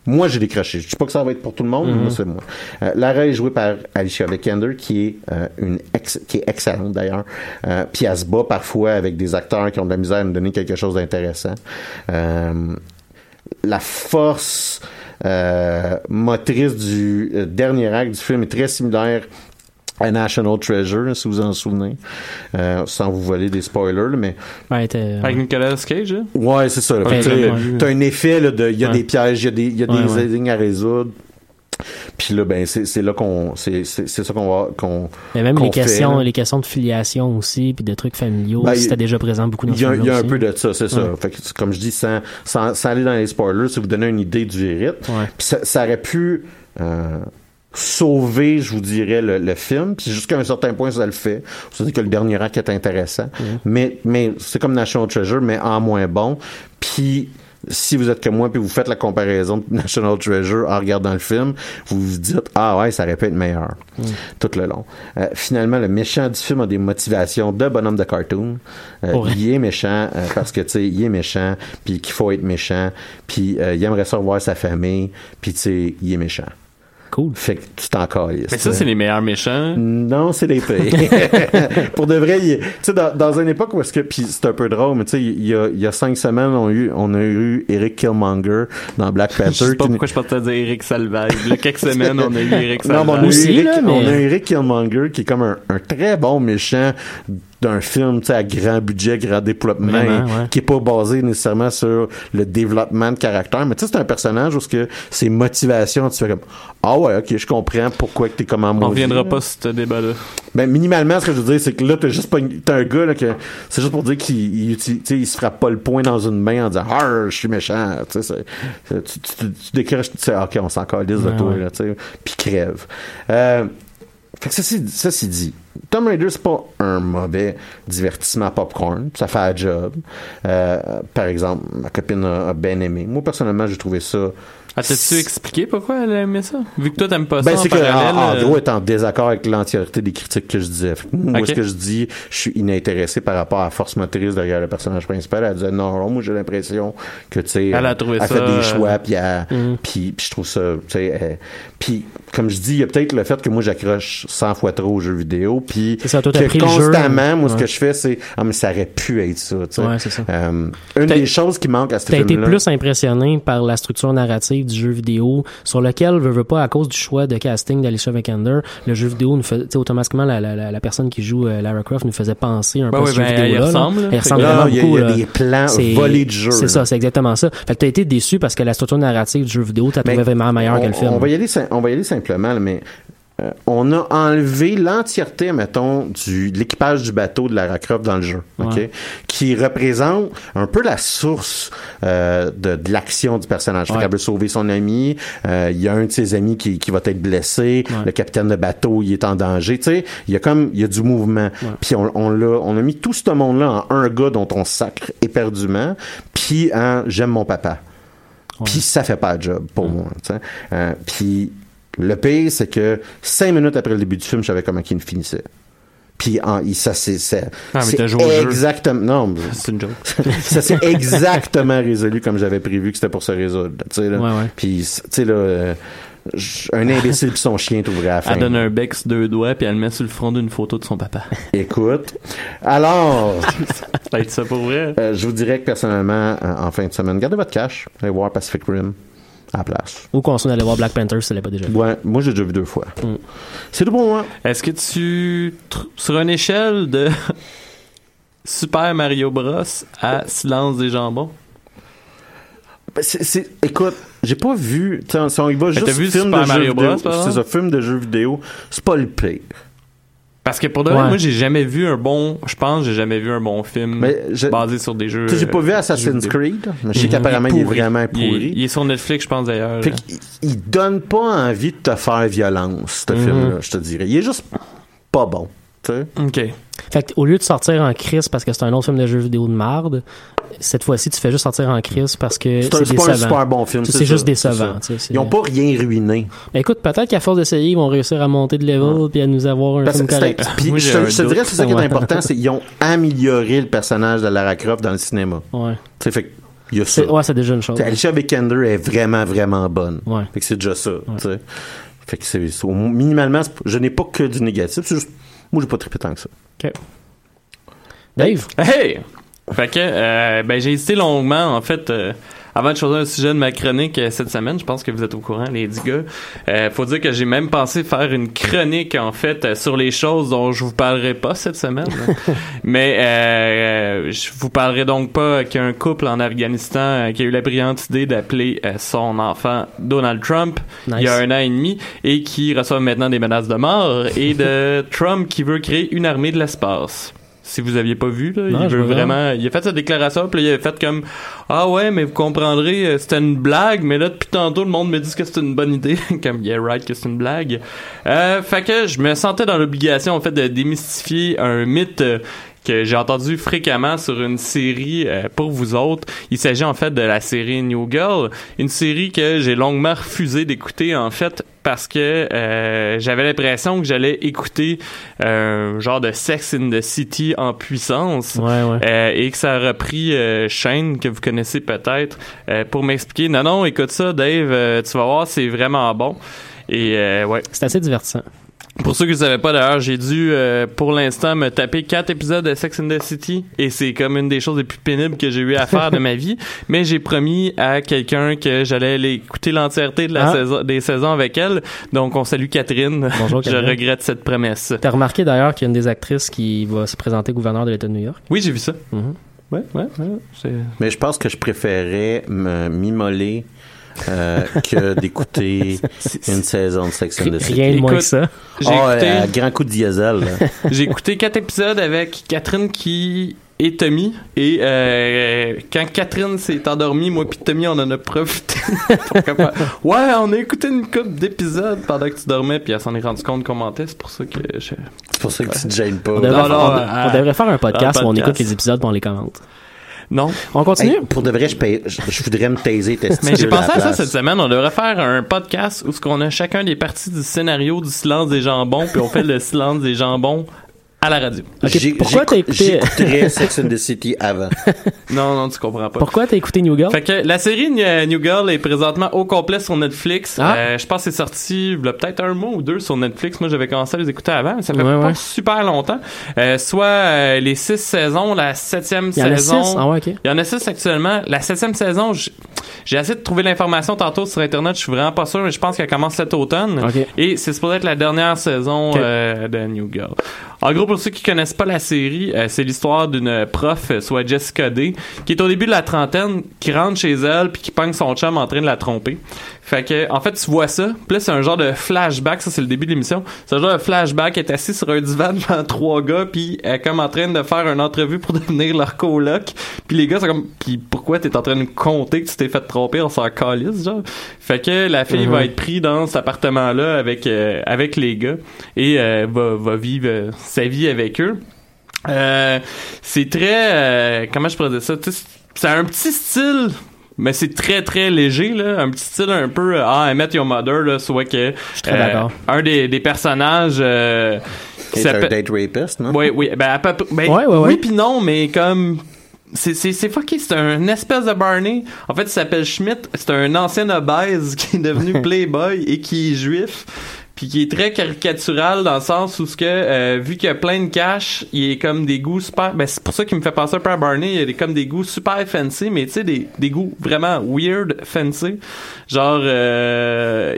Moi, j'ai décroché. Je dis pas que ça va être pour tout le monde, mais Mhm. moi, c'est moi. Euh, Lara est jouée par Alicia Vikander, qui est euh, une ex- qui est excellente d'ailleurs. Euh, puis elle se bat parfois avec des acteurs qui ont de la misère à nous donner quelque chose d'intéressant. Euh, la force euh, motrice du dernier acte du film est très similaire à National Treasure, si vous en souvenez, Euh, sans vous voler des spoilers, là, mais Ouais, t'es- Avec Nicolas Cage, hein? Ouais, c'est ça. là. Ouais, t'as- un effet là, de, il y a Ouais. des pièges, il y a des, il y a Ouais, des ouais. énigmes à résoudre. Puis là, ben, c'est là qu'on, c'est ça qu'on va, qu'on. Mais même qu'on les fait, questions, là. les questions de filiation aussi, puis de trucs familiaux, Ben, c'était déjà présent beaucoup dans Il y a, film il y a un peu de ça, c'est ça. Ouais. Fait que, comme je dis, sans, sans, sans aller dans les spoilers, si vous donnez une idée du rythme, puis ça, ça aurait pu euh, sauver, je vous dirais, le, le film. Puis jusqu'à un certain point, ça le fait. C'est-à-dire que le dernier acte est intéressant. Mais, mais c'est comme National Treasure, mais en moins bon. Puis si vous êtes comme moi puis vous faites la comparaison de National Treasure en regardant le film, vous vous dites ah ouais ça aurait pu être meilleur tout le long. Euh, finalement le méchant du film a des motivations de bonhomme de cartoon. Euh, il est méchant euh, parce que tu sais il est méchant puis qu'il faut être méchant puis euh, il aimerait ça revoir sa famille puis tu sais il est méchant. Cool. Fait que tu t'en Mais ça, sais. c'est les meilleurs méchants. Non, c'est les pires. Pour de vrai, tu sais, dans, dans une époque où est-ce que, puis c'est un peu drôle, mais tu sais, il y a, il y a cinq semaines, on a eu, on a eu Eric Killmonger dans Black Panther. Je sais pas pourquoi je partais dire Eric Salvaille. Il y a quelques semaines, on a eu Eric non, Salvaille. mais on a, eu Eric, on a eu Eric Killmonger qui est comme un, un très bon méchant d'un film tu sais, à grand budget, grand développement, Vraiment, ouais. qui est pas basé nécessairement sur le développement de caractère. Mais tu sais, c'est un personnage où ce que ses motivations, tu fais comme Ah ouais, ok, je comprends pourquoi que t'es comme en On reviendra pas sur ce débat-là. Ben, minimalement, ce que je veux dire, c'est que là, t'as juste pas, une- t'as un gars, là, que, c'est juste pour dire qu'il, il, il se frappe pas le poing dans une main en disant, ah, je suis méchant, tu tu, tu, sais, ok, on s'en calisse de Ouais, toi, ouais. là, tu sais, puis crève. Euh, fait que ça, c'est dit. Tomb Raider, c'est pas un mauvais divertissement popcorn. Ça fait un job. Euh, par exemple, ma copine a, a bien aimé. Moi, personnellement, j'ai trouvé ça Ah, t'as-tu expliqué pourquoi elle aimait ça? Vu que toi, t'aimes pas ben, ça en c'est que en, en euh, gros, est en désaccord avec l'entièreté des critiques que je disais. Moi, Ok. ce que je dis, je suis inintéressé par rapport à la force motrice derrière le personnage principal. Elle disait non, non, moi j'ai l'impression que tu sais, Elle a trouvé elle ça, fait des euh, choix, puis Mhm. puis puis je trouve ça, tu sais, euh, puis comme je dis, il y a peut-être le fait que moi j'accroche 100 fois trop aux jeux vidéo, puis C'est ça, toi, t'as que pris le jeu, constamment, moi ce que je fais, c'est ah mais ça aurait pu être ça, tu sais. Ouais, c'est ça. Euh, une des choses qui manque à ce T'as été film-là. plus impressionné par la structure narrative du jeu vidéo, sur lequel, veux, veux pas, à cause du choix de casting d'Alicia Vikander, le jeu vidéo nous sais, automatiquement, la, la, la, la personne qui joue euh, Lara Croft nous faisait penser un Ben peu à ce jeu ben, vidéo-là. elle là. ressemble, là. Elle ressemble Là, vraiment il y a- beaucoup. il y a là. des plans C'est- volés de jeu, C'est ça, c'est exactement ça. Fait que t'as été déçu parce que la structure narrative du jeu vidéo, t'as trouvé Ben, vraiment meilleure on, que le film. On va y aller, on va y aller simplement, mais euh, on a enlevé l'entièreté, mettons, du, de l'équipage du bateau de Lara Croft dans le jeu, qui représente un peu la source euh, de, de l'action du personnage. Ouais. veut sauver son ami, euh, il y a un de ses amis qui, qui va être blessé, le capitaine de bateau, il est en danger, tu sais, il y a comme, il y a du mouvement. Puis on, on l'a, on a mis tout ce monde-là en un gars dont on sacre éperdument, puis en j'aime mon papa. Puis ça fait pas le job pour moi. Puis le pire, c'est que cinq minutes après le début du film, je savais comment il finissait. Puis en, ça c'est c'est Ah, exactement non C'est une joke. ça s'est exactement résolu comme j'avais prévu que c'était pour se résoudre. Tu sais là. Ouais, ouais. Puis tu sais là, euh, un imbécile puis son chien t'ouvrait à la fin. Elle donne un bec deux doigts, puis elle le met sur le front d'une photo de son papa. Écoute, alors, Peut-être ça pour vrai. euh, je vous dirais que personnellement, euh, en fin de semaine, gardez votre cash, allez voir Pacific Rim à la place. Ou qu'on soit allé voir Black Panther si ça l'avait pas déjà vu. Ouais, moi j'ai déjà vu deux fois. Mm. C'est tout pour moi. Est-ce que tu, sur une échelle de Super Mario Bros à Silence des jambons, Ben, c'est, écoute, j'ai pas vu. tu sais, Si on y va juste t'as vu film Super de Mario jeux Bros, vidéo, c'est ça, film de jeux vidéo, c'est pas le pire. Parce que pour de vrai, Ouais. moi j'ai jamais vu un bon, je pense, j'ai jamais vu un bon film Mais je- basé sur des jeux. Tu sais, j'ai pas vu euh, Assassin's. Creed, mais je sais qu'apparemment il est vraiment Il est- pourri. Il est sur Netflix, je pense d'ailleurs. Fait qu'il- il donne pas envie de te faire violence, ce Mhm. film-là, je te dirais. Il est juste pas bon. OK. Fait que, au lieu de sortir en crise parce que c'est un autre film de jeu vidéo de marde, cette fois-ci, tu fais juste sortir en crise parce que C'est un- c'est c'est pas un super bon film, C'est juste décevant. Ils ont pas rien ruiné. Ben, écoute, peut-être qu'à force d'essayer, ils vont réussir à monter de level puis à nous avoir un Parce film que c'est- correct. puis Moi, je, te- un je te dirais, c'est ça qui est Ouais. important, c'est qu'ils ont amélioré le personnage de Lara Croft dans le cinéma. Ouais. Tu sais, fait que il y a ça. C'est- ouais, c'est déjà une chose. Alicia Vikander est vraiment, vraiment bonne. Ouais. Fait que c'est déjà ça. tu sais. Fait que c'est, minimalement, c'est- je n'ai pas que du négatif. C'est juste, moi, j'ai pas trippé tant que ça. OK. Dave? Hey! Fait que, euh, ben, j'ai hésité longuement, en fait, euh, avant de choisir un sujet de ma chronique euh, cette semaine. Je pense que vous êtes au courant, les dix gars. Euh, faut dire que j'ai même pensé faire une chronique, en fait, euh, sur les choses dont je vous parlerai pas cette semaine. Mais, euh, je vous parlerai donc pas qu'un couple en Afghanistan euh, qui a eu la brillante idée d'appeler euh, son enfant Donald Trump il y a un an et demi et qui reçoit maintenant des menaces de mort et de Trump qui veut créer une armée de l'espace. Si vous aviez pas vu, là, Non, il veut vraiment. Il a fait sa déclaration, puis là, il a fait comme Ah ouais, mais vous comprendrez, euh, c'était une blague, mais là, depuis tantôt, le monde me dit que c'est une bonne idée. comme, yeah, right, que c'est une blague. Euh, fait que je me sentais dans l'obligation, en fait, de démystifier un mythe. euh, que j'ai entendu fréquemment sur une série euh, pour vous autres. Il s'agit en fait de la série New Girl, une série que j'ai longuement refusé d'écouter en fait parce que euh, j'avais l'impression que j'allais écouter euh, un genre de Sex in the City en puissance Ouais, ouais. euh, et que ça a repris Shane que vous connaissez peut-être pour m'expliquer non non écoute ça Dave tu vas voir c'est vraiment bon et ouais C'est assez divertissant. Pour ceux qui ne savaient pas d'ailleurs, j'ai dû euh, pour l'instant me taper quatre épisodes de Sex and the City et c'est comme une des choses les plus pénibles que j'ai eu à faire de ma vie. Mais j'ai promis à quelqu'un que j'allais aller écouter l'entièreté de la Ah. saison, des saisons avec elle. Donc on salue Catherine. Bonjour, Je Catherine. regrette cette promesse. T'as remarqué d'ailleurs qu'il y a une des actrices qui va se présenter gouverneur de l'État de New York? Oui, j'ai vu ça. Mhm. Ouais, ouais, Mais je pense que je préférais me m'immoler euh, que d'écouter une saison de Sex and the City. Rien de moins Écoute, que ça. J'ai Ah, écouté, à grand coup de diesel. j'ai écouté quatre épisodes avec Catherine qui et Tommy et euh, quand Catherine s'est endormie moi puis Tommy on en a profité Pour comme, ouais on a écouté une couple d'épisodes pendant que tu dormais puis elle s'en est rendu compte qu'on mentait c'est pour ça que je... C'est pour ça que tu te gênes pas. On devrait, Non, non, on- euh, on devrait faire un podcast un où on podcast. écoute les épisodes et on les commente. Non? On continue? Hey, pour de vrai, je, paye- je, je voudrais me taiser tes mais j'ai pensé à ça cette semaine. On devrait faire un podcast où ce qu'on a chacun des parties du scénario du silence des jambons puis on fait le silence des jambons à la radio pourquoi t'as écouté- Sex and the City avant. non non tu comprends pas Pourquoi t'as écouté New Girl? Fait que la série New New Girl est présentement au complet sur Netflix. Ah. Euh, je pense que c'est sorti il y a peut-être un mois ou deux sur Netflix. Moi, j'avais commencé à les écouter avant, mais ça fait Ouais, pas ouais. super longtemps. Euh, soit euh, les six saisons, la septième Il y en a saison. six? Ah ouais. Il y en a six actuellement. La septième saison, j'ai essayé de trouver l'information tantôt sur Internet. Je suis vraiment pas sûr, mais je pense qu'elle commence cet automne. Et c'est supposé être la dernière saison euh, de New Girl. En gros, pour ceux qui connaissent pas la série, euh, c'est l'histoire d'une prof, euh, soit Jessica Day, qui est au début de la trentaine, qui rentre chez elle puis qui pogne son chum en train de la tromper. Fait que, en fait, tu vois ça. Puis là, c'est un genre de flashback. Ça, c'est le début de l'émission. C'est un genre de flashback. Elle est assise sur un divan devant trois gars puis elle est comme en train de faire une entrevue pour devenir leur coloc. Puis les gars sont comme, puis pourquoi t'es en train de compter que tu t'es fait tromper? On s'en calisse, genre. Fait que la fille Mhm. va être prise dans cet appartement-là avec, euh, avec les gars et euh, va, va vivre euh, sa vie avec eux. Euh, c'est très euh, comment je pourrais dire ça? C'est un petit style mais c'est très très léger là un petit style un peu euh, ah I Met Your Mother là soit que suis très d'accord. un des, des personnages euh, C'est un s'appelle date rapist, non? oui oui ben, à peu près- ben, Ouais, ouais, ouais. oui puis non mais comme c'est c'est c'est fucké c'est un espèce de Barney en fait il s'appelle Schmidt c'est un ancien obèse qui est devenu playboy et qui est juif puis qui est très caricatural dans le sens où ce que euh, vu qu'il y a plein de cash il est comme des goûts super ben c'est pour ça qu'il me fait penser un peu à Barney il a comme des goûts super fancy mais tu sais des, des goûts vraiment weird fancy. Genre euh,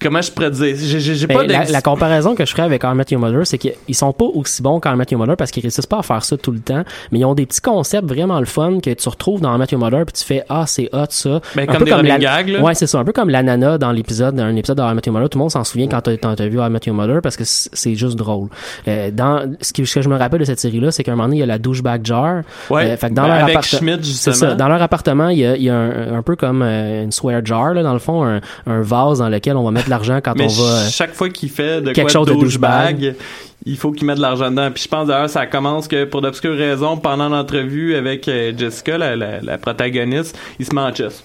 comment je pourrais dire? J'ai j'ai j'ai pas la, la comparaison que je ferais avec How I Met Your Mother, c'est qu'ils sont pas aussi bons qu'How I Met Your Mother parce qu'ils réussissent pas à faire ça tout le temps, mais ils ont des petits concepts vraiment le fun que tu retrouves dans How I Met Your Mother puis tu fais ah c'est hot ça. Ben, Un comme peu des running la- gags, là. Ouais c'est ça, un peu comme la nana dans l'épisode, dans un épisode de How I Met Your Mother, tout le monde s'en souvient quand t'as vu How I Met Your Mother parce que c'est juste drôle. Euh, dans ce que, ce que je me rappelle de cette série là, c'est qu'à un moment donné il y a la douchebag jar. Ouais, Euh, fait que dans ben, leur avec appartement, Schmidt, justement. ça. Dans leur appartement, il y a, il y a un, un peu comme euh, une swear jar là, dans le fond, un, un vase dans lequel on va mettre l'argent quand mais on va. chaque fois qu'il fait de quelque quoi chose de douchebag, il faut qu'il mette de l'argent dedans. Puis je pense d'ailleurs ça commence que pour d'obscures raisons, pendant l'entrevue avec euh, Jessica, la, la, la protagoniste, il se met en chess.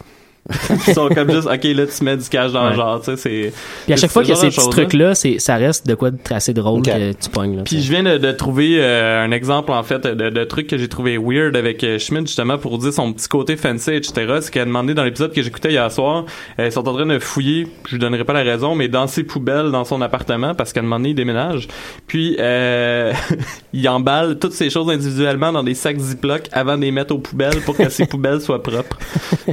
Ils sont comme juste, ok, là, tu mets du cash dans le Ouais. genre, tu sais, c'est. Puis à chaque fois ce qu'il y a ces petits trucs-là, c'est- ça reste de quoi de assez drôle que tu pognes. Là, Puis je viens de, de trouver euh, un exemple en fait de, de truc que j'ai trouvé weird avec euh, Schmidt justement pour dire son petit côté fancy etc. C'est qu'elle a demandé dans l'épisode que j'écoutais hier soir, euh, ils sont en train de fouiller, je lui donnerai pas la raison, mais dans ses poubelles dans son appartement parce qu'à un moment donné il déménage. Puis euh, il emballe toutes ces choses individuellement dans des sacs Ziploc avant de les mettre aux poubelles pour que ses poubelles soient propres.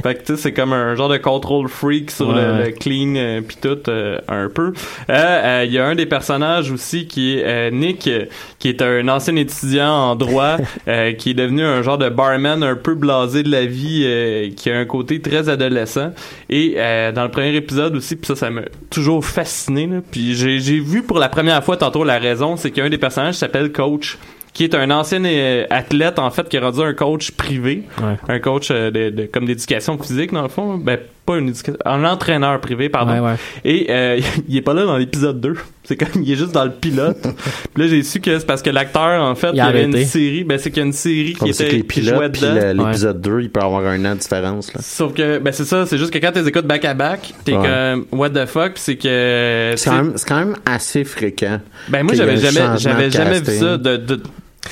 Fait que tu sais c'est comme un genre de control freak sur le, Ouais. le clean euh, puis tout euh, un peu. Euh, euh, Il y a un des personnages aussi qui est euh, Nick, euh, qui est un ancien étudiant en droit, euh, qui est devenu un genre de barman un peu blasé de la vie, euh, qui a un côté très adolescent. Et euh, dans le premier épisode aussi, puis ça, ça m'a toujours fasciné. Puis j'ai vu pour la première fois tantôt la raison, c'est qu'un des personnages s'appelle Coach qui est un ancien euh, athlète en fait qui est rendu un coach privé un coach euh, de, de- comme d'éducation physique dans le fond ben pas une éducation un entraîneur privé pardon Ouais, ouais. et euh, il est pas là dans l'épisode 2 c'est comme il est juste dans le pilote puis là j'ai su que c'est parce que l'acteur en fait il, y avait une série ben c'est qu'il y a une série qui Comme c'est que était les qui jouait pilotes, le- l'épisode 2, il peut avoir un an de différence. Là. Sauf que, ben c'est ça, c'est juste que quand tu les écoutes back à back, t'es Ouais. comme, what the fuck, pis c'est que. C'est quand, même- c'est quand même assez fréquent. Ben moi j'avais jamais, j'avais jamais vu ça de, de,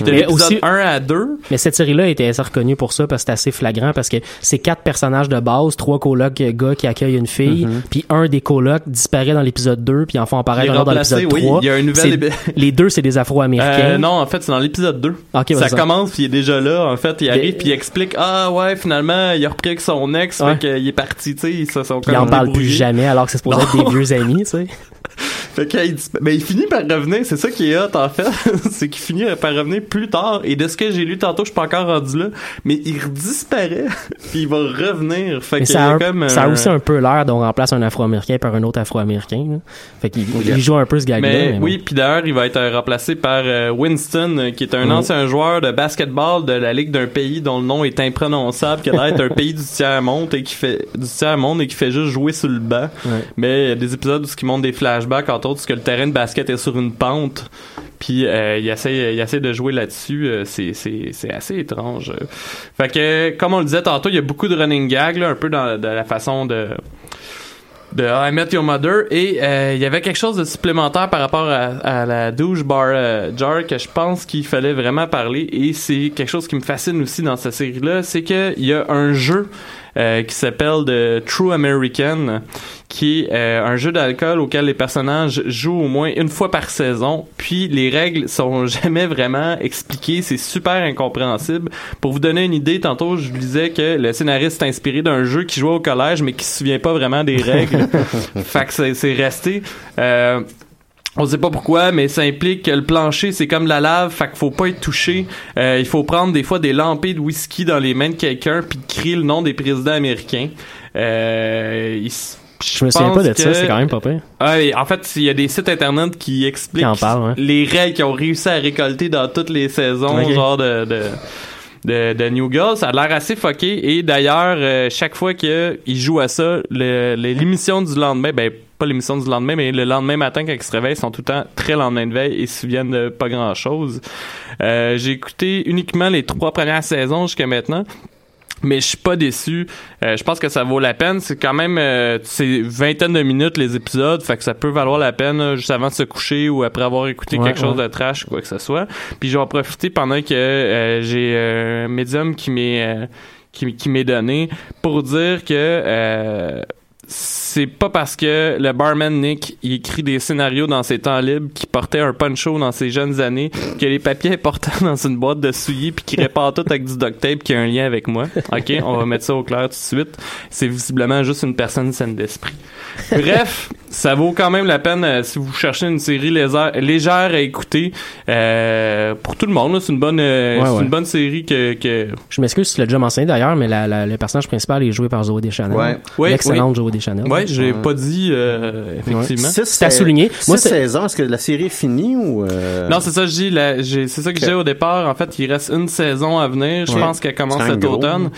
de Mais aussi- 1 à 2. Mais cette série-là était assez reconnue pour ça parce que c'est assez flagrant parce que c'est quatre personnages de base, trois colocs euh, gars qui accueillent une fille, Mhm. puis un des colocs disparaît dans l'épisode 2 puis en font apparaître Il dans l'épisode oui, 3. il y a un nouvel C'est- épi- Les deux, c'est des Afro-Américains. Euh, non, en fait, c'est dans l'épisode 2. Ok, ça commence, puis il est déjà là. En fait, il arrive, Mais- puis il explique Ah ouais, finalement, il a repris avec son ex, Ouais. fait qu'il est parti, tu sais, ils se sont ils en parlent plus jamais alors que c'est supposé être des vieux amis, tu sais. Fait qu'il dis- ben, il finit par revenir, c'est ça qui est hot en fait, c'est qu'il finit par revenir plus tard. Et de ce que j'ai lu tantôt, je suis pas encore rendu là, mais il disparaît, puis il va revenir. Fait ça, a a, comme ça a un- aussi un peu l'air d'on remplace un Afro-Américain par un autre Afro-Américain. là. Fait qu'il Oui. il joue un peu ce gag-là. Mais, mais oui, puis d'ailleurs, il va être euh, remplacé par euh, Winston, euh, qui est un Mhm. ancien joueur de basketball de la ligue d'un pays dont le nom est imprononçable, qui a l'air d'être un pays du tiers monde et qui fait du tiers monde et qui fait juste jouer sur le banc. Ouais. Mais il y a des épisodes où qui montrent des flashbacks, entre autres, parce que le terrain de basket est sur une pente. Puis euh, il essaie, il essaie de jouer là-dessus. euh, c'est, c'est, c'est assez étrange. Fait que, comme on le disait tantôt, il y a beaucoup de running gags, là, un peu dans, dans la façon de de I Met Your Mother et euh, il y avait quelque chose de supplémentaire par rapport à, à la douche bar euh, jar que je pense qu'il fallait vraiment parler et c'est quelque chose qui me fascine aussi dans cette série là c'est que il y a un jeu euh, qui s'appelle The True American qui est euh, un jeu d'alcool auquel les personnages jouent au moins une fois par saison. Puis les règles sont jamais vraiment expliquées. C'est super incompréhensible. Pour vous donner une idée tantôt je vous disais que le scénariste est inspiré d'un jeu qui jouait au collège mais qui se souvient pas vraiment des règles. Fait que c'est resté. Euh, on sait pas pourquoi, mais ça implique que le plancher, c'est comme la lave, fait qu'il faut pas être touché. Euh, il faut prendre des fois des lampées de whisky dans les mains de quelqu'un puis crier le nom des présidents américains. Euh, il Je me souviens pas de ça, que- c'est quand même pas pire. ah, en fait, il y a des sites internet qui expliquent Qui en parlent, ouais. les règles qu'ils ont réussi à récolter dans toutes les saisons, genre de, de, de, de New Girl. Ça a l'air assez fucké. Et d'ailleurs, euh, chaque fois qu'ils jouent à ça, le- l'émission du lendemain, ben pas l'émission du lendemain, mais le lendemain matin quand ils se réveillent, ils sont tout le temps très lendemain de veille et se souviennent de pas grand chose. J'ai écouté uniquement les trois premières saisons jusqu'à maintenant mais je suis pas déçu. Euh, je pense que ça vaut la peine. C'est quand même euh, c'est vingtaine de minutes les épisodes, fait que ça peut valoir la peine euh, juste avant de se coucher ou après avoir écouté Ouais, quelque chose de trash ou quoi que ce soit. Puis je vais en profiter pendant que euh, j'ai euh, un médium qui m'est euh, qui, qui m'est donné pour dire que euh, c'est pas parce que le barman Nick écrit des scénarios dans ses temps libres qui portait un poncho dans ses jeunes années que les papiers importants dans une boîte de souliers puis qui répare tout avec du duct tape qui a un lien avec moi. OK, on va mettre ça au clair tout de suite. C'est visiblement juste une personne saine d'esprit. Bref, ça vaut quand même la peine euh, si vous cherchez une série légère, légère à écouter euh, pour tout le monde. C'est une bonne euh, Ouais, c'est ouais. une bonne série que, que Je m'excuse si tu l'as déjà mentionné d'ailleurs, mais la, la- le personnage principal est joué par Zoé Deschanel. Ouais. Oui, L'excellente oui. Zoé Deschanel. Ouais, j'ai pas dit euh, effectivement. Six C'est à souligner. Moi, c'est- saisons, est-ce que la série est finie ou... euh, Non, c'est ça que je dis. la- j'ai- C'est ça que j'ai au départ. En fait, il reste une saison à venir. Je Ouais. pense qu'elle commence cet gros. automne.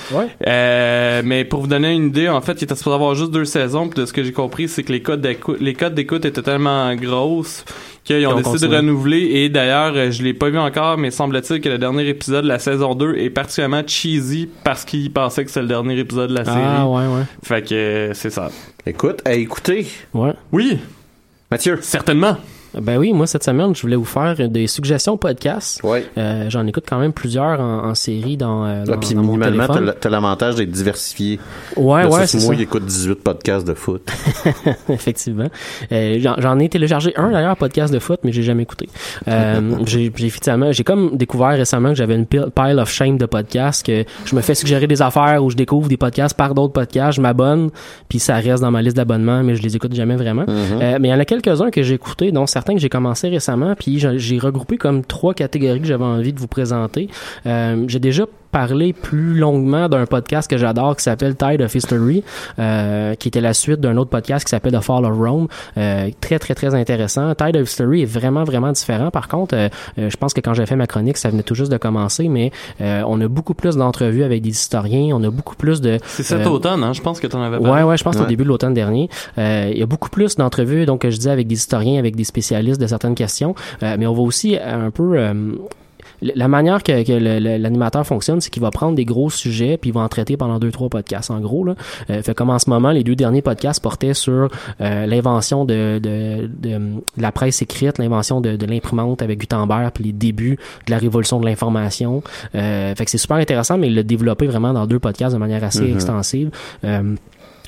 Euh, mais pour vous donner une idée, en fait, il était supposé avoir juste deux saisons. Puis de ce que j'ai compris, c'est que les codes d'écoute cou- les cotes d'écoute étaient tellement grosses qu'ils ont décidé de renouveler. Et d'ailleurs, euh, je l'ai pas vu encore, mais semble-t-il que le dernier épisode de la saison 2 est particulièrement cheesy parce qu'ils pensaient que c'est le dernier épisode de la série. Ah, ouais, ouais. Fait que euh, c'est ça. Écoute, à écouter. Ouais. Oui. Mathieu. Certainement. Ben oui, moi cette semaine, je voulais vous faire des suggestions podcasts. Ouais. Euh, J'en écoute quand même plusieurs en, en série dans, euh, dans, Là, puis dans minimalement, t'as téléphone. l- t'as l'avantage d'être diversifié. Ouais, Là, ouais, c'est moi ça. qui écoute 18 podcasts de foot. Effectivement. Euh, J'en j'en ai téléchargé un d'ailleurs, podcast de foot, mais j'ai jamais écouté. Euh, j'ai j'ai effectivement, j'ai comme découvert récemment que j'avais une pile of shame de podcasts, que je me fais suggérer des affaires ou je découvre des podcasts par d'autres podcasts, je m'abonne, puis ça reste dans ma liste d'abonnements, mais je les écoute jamais vraiment. Euh, mais il y en a quelques-uns que j'ai écoutés, dont certains que j'ai commencé récemment, puis j'ai regroupé comme trois catégories que j'avais envie de vous présenter. Euh, j'ai déjà parlé plus longuement d'un podcast que j'adore qui s'appelle Tide of History, euh, qui était la suite d'un autre podcast qui s'appelle The Fall of Rome. Euh, très, très, très intéressant. Tide of History est vraiment, vraiment différent. Par contre, euh, euh, je pense que quand j'ai fait ma chronique, ça venait tout juste de commencer, mais euh, on a beaucoup plus d'entrevues avec des historiens, on a beaucoup plus de... C'est cet euh, automne, hein? Je pense que t'en avais parlé. Ouais, ouais, je pense Ouais. au début de l'automne dernier. Euh, il y a beaucoup plus d'entrevues, donc que je dis avec des historiens, avec des spécialistes de certaines questions, Euh, mais on va aussi un peu euh, la manière que, l'animateur fonctionne, c'est qu'il va prendre des gros sujets puis il va en traiter pendant deux trois podcasts en gros là. Euh, fait comme en ce moment, les deux derniers podcasts portaient sur euh, l'invention de, de, de, de la presse écrite, l'invention de, de l'imprimante avec Gutenberg puis les débuts de la révolution de l'information. Euh, fait que c'est super intéressant, mais il l'a développé vraiment dans deux podcasts de manière assez Mhm. extensive.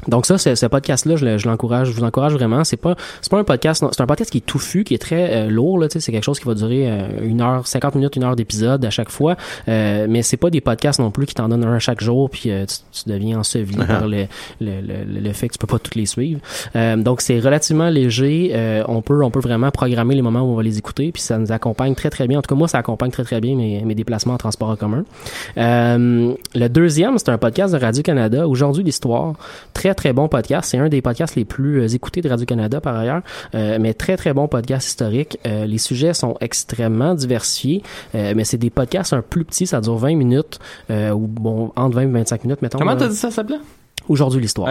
Donc ça, c'est- ce podcast-là, je, le- je l'encourage, je vous encourage vraiment. C'est pas, c'est pas un podcast, c'est un podcast qui est touffu, qui est très euh, lourd. Là, tu sais, c'est quelque chose qui va durer euh, une heure, 50 minutes, une heure d'épisode à chaque fois. Euh, mais c'est pas des podcasts non plus qui t'en donnent un chaque jour, puis euh, tu, tu deviens enseveli par le, le, le, le fait que tu peux pas toutes les suivre. Euh, donc c'est relativement léger. Euh, on peut, on peut vraiment programmer les moments où on va les écouter, puis ça nous accompagne très très bien. En tout cas, moi, ça accompagne très très bien mes, mes déplacements en transport en commun. Euh, le deuxième, c'est un podcast de Radio Canada. Aujourd'hui, l'histoire, très très bon podcast. C'est un des podcasts les plus euh, écoutés de Radio Canada par ailleurs, Euh, mais très très bon podcast historique. Euh, les sujets sont extrêmement diversifiés, euh, mais c'est des podcasts un plus petits, ça dure 20 minutes ou bon entre 20 et 25 minutes mettons. Comment t'as dit ça s'appelait? Aujourd'hui l'histoire.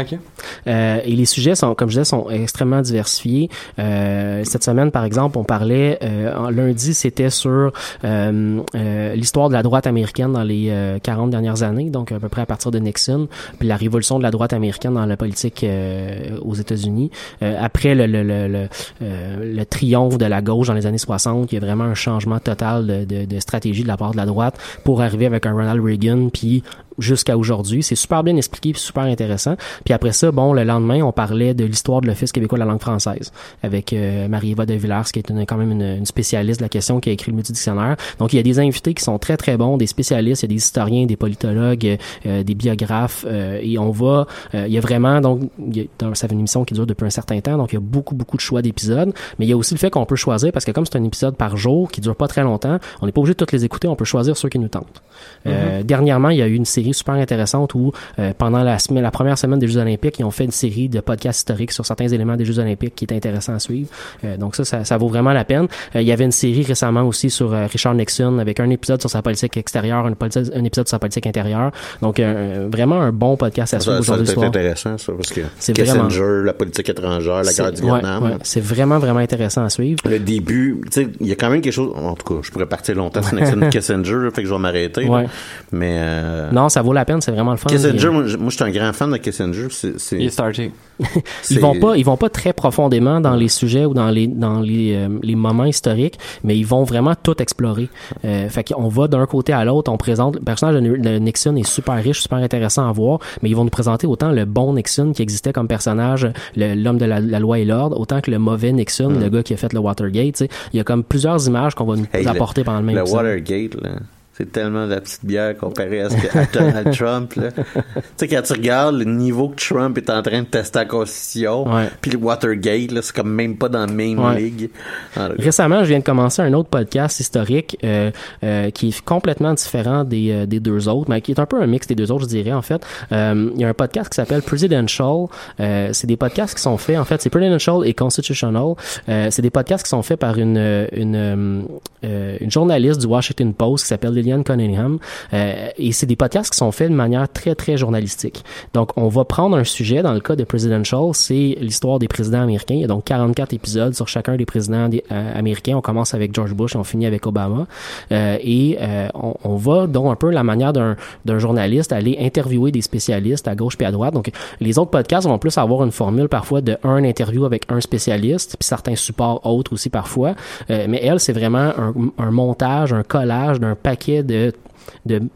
Euh, et les sujets sont, comme je disais, sont extrêmement diversifiés. Euh, cette semaine, par exemple, on parlait euh, en lundi, c'était sur euh, euh, l'histoire de la droite américaine dans les euh, 40 dernières années, donc à peu près à partir de Nixon, puis la révolution de la droite américaine dans la politique euh, aux États-Unis. Euh, après le, le, le, le, euh, le triomphe de la gauche dans les années 60, il y a vraiment un changement total de, de, de stratégie de la part de la droite pour arriver avec un Ronald Reagan, puis jusqu'à aujourd'hui. C'est super bien expliqué puis super intéressant. Puis après ça, bon, le lendemain, on parlait de l'histoire de l'Office québécois de la langue française avec euh, Marie-Eva de Villars, qui est une, quand même une, une spécialiste de la question, qui a écrit le multidictionnaire. Donc, il y a des invités qui sont très, très bons, des spécialistes, il y a des historiens, des politologues, euh, des biographes, euh, et on va... euh, il y a vraiment... Donc, il y a- ça fait une émission qui dure depuis un certain temps, donc il y a beaucoup, beaucoup de choix d'épisodes, mais il y a aussi le fait qu'on peut choisir, parce que comme c'est un épisode par jour qui dure pas très longtemps, on n'est pas obligé de toutes les écouter, on peut choisir ceux qui nous tentent. Euh, Dernièrement, il y a eu une série super intéressante où, euh, pendant la, semaine, la première semaine des Jeux Olympiques, ils ont fait une série de podcasts historiques sur certains éléments des Jeux Olympiques qui est intéressant à suivre. Euh, donc ça, ça, ça vaut vraiment la peine. Euh, il y avait une série récemment aussi sur Richard Nixon avec un épisode sur sa politique extérieure, un, politi- un épisode sur sa politique intérieure. Donc vraiment un bon podcast à suivre aujourd'hui soir. intéressant, ça, parce que C'est Kissinger, vraiment- la politique étrangère, la C'est- guerre du Vietnam? ouais, c'est vraiment, vraiment intéressant à suivre. Le début, tu sais, il y a quand même quelque chose. En tout cas, je pourrais partir longtemps sur Nixon Kissinger, fait que je vais m'arrêter. Ouais. Mais. euh, Non, ça vaut la peine, c'est vraiment le fun. Kissinger, moi, je moi, je suis un grand fan de Kissinger. C'est, c'est... Il est starté. ils vont pas ils vont pas très profondément dans les sujets ou dans les dans les, euh, les moments historiques mais ils vont vraiment tout explorer euh, fait qu'on va d'un côté à l'autre on présente le personnage de, Nixon est super riche super intéressant à voir mais ils vont nous présenter autant le bon Nixon qui existait comme personnage le- l'homme de la, la loi et l'ordre autant que le mauvais Nixon Mm. le gars qui a fait le Watergate il y a comme plusieurs images qu'on va nous Hey, le- apporter pendant le même Le. Watergate, là. C'est tellement de la petite bière comparé à, ce que, à, T- à Trump, là. tu sais, quand tu regardes le niveau que Trump est en train de tester la Constitution, puis le Watergate, c'est comme même pas dans la même Ouais. ligue. Récemment, je viens de commencer un autre podcast historique euh, euh, qui est complètement différent des, euh, des deux autres, mais qui est un peu un mix des deux autres, je dirais, en fait. Il y a un podcast qui s'appelle Presidential. C'est des podcasts qui sont faits, en fait, c'est Presidential et Constitutional. C'est des podcasts qui sont faits par une, une, une journaliste du Washington Post qui s'appelle Euh, et c'est des podcasts qui sont faits de manière très, très journalistique. Donc, on va prendre un sujet, dans le cas de Presidential, c'est l'histoire des présidents américains. Il y a donc 44 épisodes sur chacun des présidents euh, américains. On commence avec George Bush et on finit avec Obama. Euh, et euh, on, on va donc un peu la manière d'un d'un journaliste aller interviewer des spécialistes à gauche puis à droite. Donc, les autres podcasts vont plus avoir une formule parfois de un interview avec un spécialiste, puis certains supports autres aussi parfois. Mais elle, c'est vraiment un montage, un collage d'un paquet de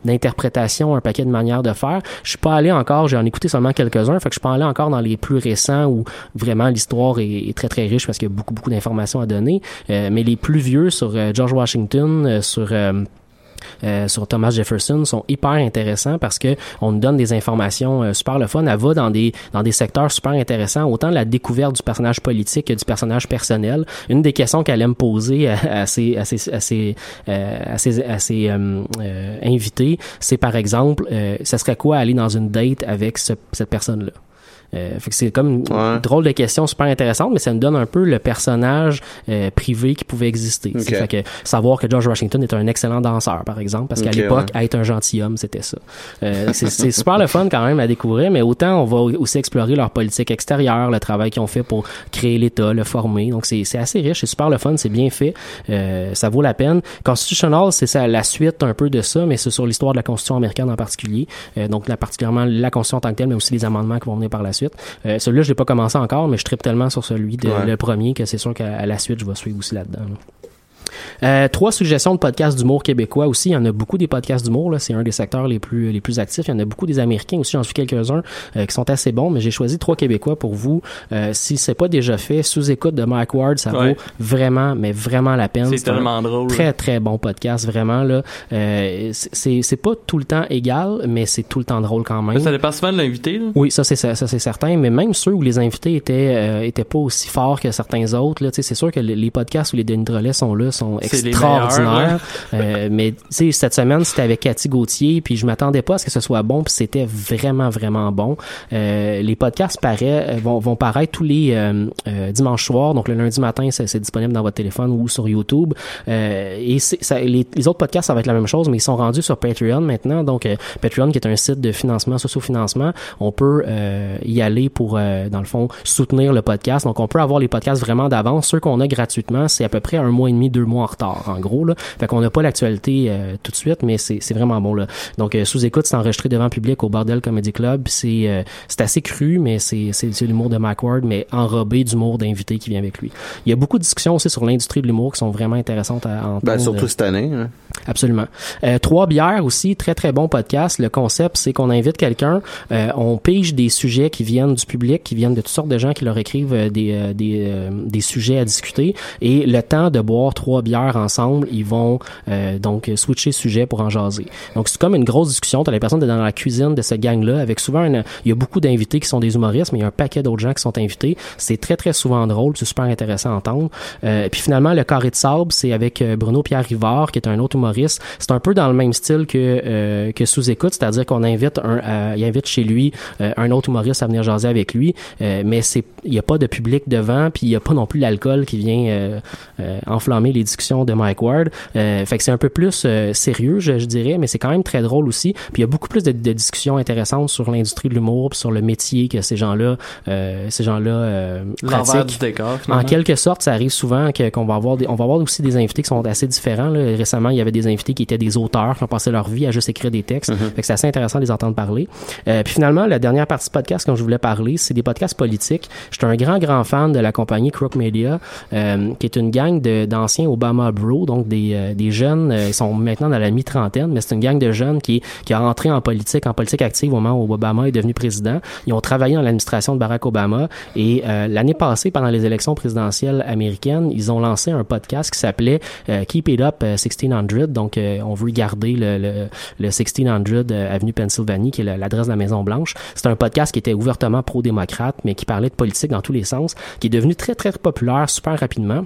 d'interprétation, un paquet de manières de faire. Je suis pas allé encore, j'en ai écouté seulement quelques-uns, fait que je suis pas allé encore dans les plus récents où vraiment l'histoire est, très très riche parce qu'il y a beaucoup beaucoup d'informations à donner. Euh, mais les plus vieux sur euh, George Washington, euh, sur euh, sur Thomas Jefferson sont hyper intéressants parce que on nous donne des informations euh, super le fun. Elle va dans des dans des secteurs super intéressants, autant la découverte du personnage politique que du personnage personnel. Une des questions qu'elle aime poser à, ses à ses à ses, à ses, euh, invités, c'est par exemple, ça serait quoi aller dans une date avec ce- cette personne là. Euh, fait que c'est comme une drôle de question super intéressante, mais ça nous donne un peu le personnage euh, privé qui pouvait exister. Ok. Fait que savoir que George Washington est un excellent danseur, par exemple, parce qu'à l'époque, ouais. être un gentilhomme, c'était ça. Euh, c'est c'est super le fun quand même à découvrir, mais autant on va aussi explorer leur politique extérieure, le travail qu'ils ont fait pour créer l'État, le former. Donc c'est c'est assez riche, c'est super le fun, c'est bien fait, euh, ça vaut la peine. Constitutional, c'est ça la suite un peu de ça, mais c'est sur l'histoire de la Constitution américaine en particulier. Euh, donc là, particulièrement la Constitution en tant que telle, mais aussi les amendements qui vont venir par la suite. Euh, celui-là, je l'ai pas commencé encore, mais je tripe tellement sur celui de Ouais. le premier que c'est sûr qu'à la suite, je vais suivre aussi là-dedans. là. Euh, trois suggestions de podcasts d'humour québécois aussi. Il y en a beaucoup des podcasts d'humour. C'est un des secteurs les plus les plus actifs. Il y en a beaucoup des Américains aussi. J'en suis quelques-uns euh, qui sont assez bons, mais j'ai choisi trois Québécois pour vous. Euh, si c'est pas déjà fait, sous écoute de Mike Ward, ça Ouais. vaut vraiment, mais vraiment la peine. C'est tellement drôle. Très très bon podcast, vraiment là. Euh, c'est pas tout le temps égal, mais c'est tout le temps drôle quand même. Ça dépend souvent de l'invité. là. Oui, ça c'est ça, ça, c'est certain, mais même ceux où les invités étaient euh, étaient pas aussi forts que certains autres c'est sûr que les, podcasts où les Denis sont là sont extraordinaires. Euh, mais tu sais cette semaine, c'était avec Cathy Gauthier, puis je m'attendais pas à ce que ce soit bon, puis c'était vraiment vraiment bon. Euh, les podcasts paraît, euh, vont vont paraître tous les euh, dimanches soirs, donc le lundi matin, c'est disponible dans votre téléphone ou sur YouTube. Et ça, les, les autres podcasts, ça va être la même chose, mais ils sont rendus sur Patreon maintenant. Donc Patreon, qui est un site de financement, socio-financement, on peut y aller pour, dans le fond, soutenir le podcast. Donc on peut avoir les podcasts vraiment d'avance. Ceux qu'on a gratuitement, c'est à peu près un mois et demi, deux mois en retard, en gros. Là. Fait qu'on n'a pas l'actualité euh, tout de suite, mais c'est c'est vraiment bon. Là. Donc euh, sous écoute, c'est enregistré devant public au Bordel Comedy Club. C'est euh, c'est assez cru, mais c'est c'est c'est l'humour de Mike Ward, mais enrobé d'humour d'invité qui vient avec lui. Il y a beaucoup de discussions aussi sur l'industrie de l'humour qui sont vraiment intéressantes à entendre. Ben, surtout cette année. hein. Absolument. Euh, Trois bières aussi, très très bon podcast. Le concept, c'est qu'on invite quelqu'un, euh, on pige des sujets qui viennent du public, qui viennent de toutes sortes de gens qui leur écrivent euh, des des, des sujets à discuter. Et le temps de boire trois bières ensemble, ils vont euh, donc switcher sujet pour en jaser. Donc c'est comme une grosse discussion. T'as l'impression d'être dans la cuisine de ce gang-là, avec souvent il y a beaucoup d'invités qui sont des humoristes, mais il y a un paquet d'autres gens qui sont invités. C'est très très souvent drôle, c'est super intéressant à entendre. Euh, puis finalement, le carré de sable, c'est avec euh, Bruno Pierre Rivard, qui est un autre humoriste. C'est un peu dans le même style que euh, que sous écoute, c'est-à-dire qu'on invite un, il invite chez lui euh, un autre humoriste à venir jaser avec lui, euh, mais c'est il y a pas de public devant, puis il y a pas non plus l'alcool qui vient enflammer les discussions de Mike Ward. Euh, fait que c'est un peu plus euh, sérieux, je, je dirais, mais c'est quand même très drôle aussi. Puis il y a beaucoup plus de, de discussions intéressantes sur l'industrie de l'humour, puis sur le métier que ces gens-là, euh, ces gens-là euh, pratiquent. du décor, En quelque sorte, ça arrive souvent que- qu'on va avoir des, on va avoir aussi des invités qui sont assez différents. Là. Récemment, il y avait des invités qui étaient des auteurs, qui ont passé leur vie à juste écrire des textes. Fait que c'est assez intéressant de les entendre parler. Euh, puis finalement, la dernière partie du podcast dont je voulais parler, c'est des podcasts politiques. J'étais un grand, grand fan de la compagnie Crook Media, euh, qui est une gang de- d'anciens Obama Bro, donc des, euh, des jeunes, euh, ils sont maintenant dans la mi-trentaine, mais c'est une gang de jeunes qui, qui a rentré en politique, en politique active au moment où Obama est devenu président. Ils ont travaillé dans l'administration de Barack Obama et euh, l'année passée, pendant les élections présidentielles américaines, ils ont lancé un podcast qui s'appelait euh, Keep It Up euh, 1600. Donc, euh, on veut garder le, le, le 1600 euh, avenue Pennsylvanie, qui est la- l'adresse de la Maison Blanche. C'est un podcast qui était ouvertement pro-démocrate, mais qui parlait de politique dans tous les sens, qui est devenu très très populaire super rapidement.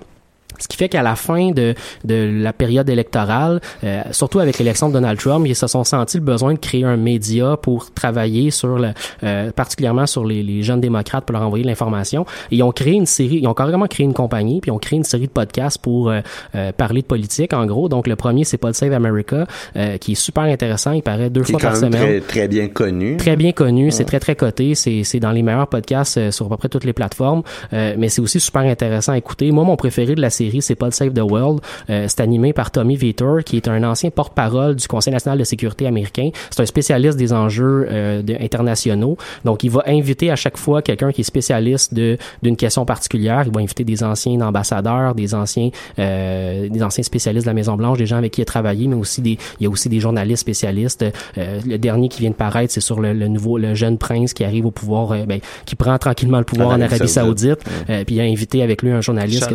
Ce qui fait qu'à la fin de, de la période électorale, euh, surtout avec l'élection de Donald Trump, ils se sont sentis le besoin de créer un média pour travailler sur le, euh, particulièrement sur les, les jeunes démocrates pour leur envoyer de l'information. Ils ont créé une série, ils ont carrément créé une compagnie, puis ils ont créé une série de podcasts pour euh, euh, parler de politique, en gros. Donc le premier, c'est Pod Save America, euh, qui est super intéressant. Il paraît deux fois quand par même semaine. très, très bien connu. Très bien connu, c'est très très coté, c'est c'est dans les meilleurs podcasts euh, sur à peu près toutes les plateformes, euh, mais c'est aussi super intéressant à écouter. Moi, mon préféré de la série, c'est Pod Save the World. Euh, c'est animé par Tommy Vitor, qui est un ancien porte-parole du Conseil national de sécurité américain. C'est un spécialiste des enjeux euh, de- internationaux. Donc, il va inviter à chaque fois quelqu'un qui est spécialiste de d'une question particulière. Il va inviter des anciens ambassadeurs, des anciens euh, des anciens spécialistes de la Maison Blanche, des gens avec qui il a travaillé, mais aussi des il y a aussi des journalistes spécialistes. Euh, le dernier qui vient de paraître, c'est sur le, le nouveau le jeune prince qui arrive au pouvoir, euh, ben, qui prend tranquillement le pouvoir En Arabie. Saoudite. Euh, puis il a invité avec lui un journaliste.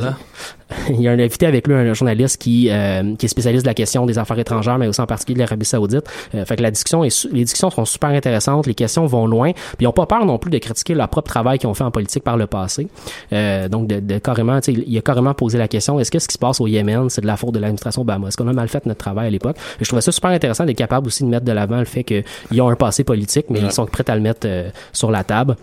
Il a invité avec lui un journaliste qui euh, qui est spécialiste de la question des affaires étrangères, mais aussi en particulier de l'Arabie Saoudite. Euh, fait que la discussion est les discussions sont super intéressantes, les questions vont loin, puis ils ont pas peur non plus de critiquer leur propre travail qu'ils ont fait en politique par le passé. Euh, donc de, de carrément, il a carrément posé la question est-ce que ce qui se passe au Yémen, c'est de la faute de l'administration Obama? Est-ce qu'on a mal fait notre travail à l'époque? Je trouvais ça super intéressant d'être capable aussi de mettre de l'avant le fait qu'ils ont un passé politique, mais ils sont prêts à le mettre euh, sur la table.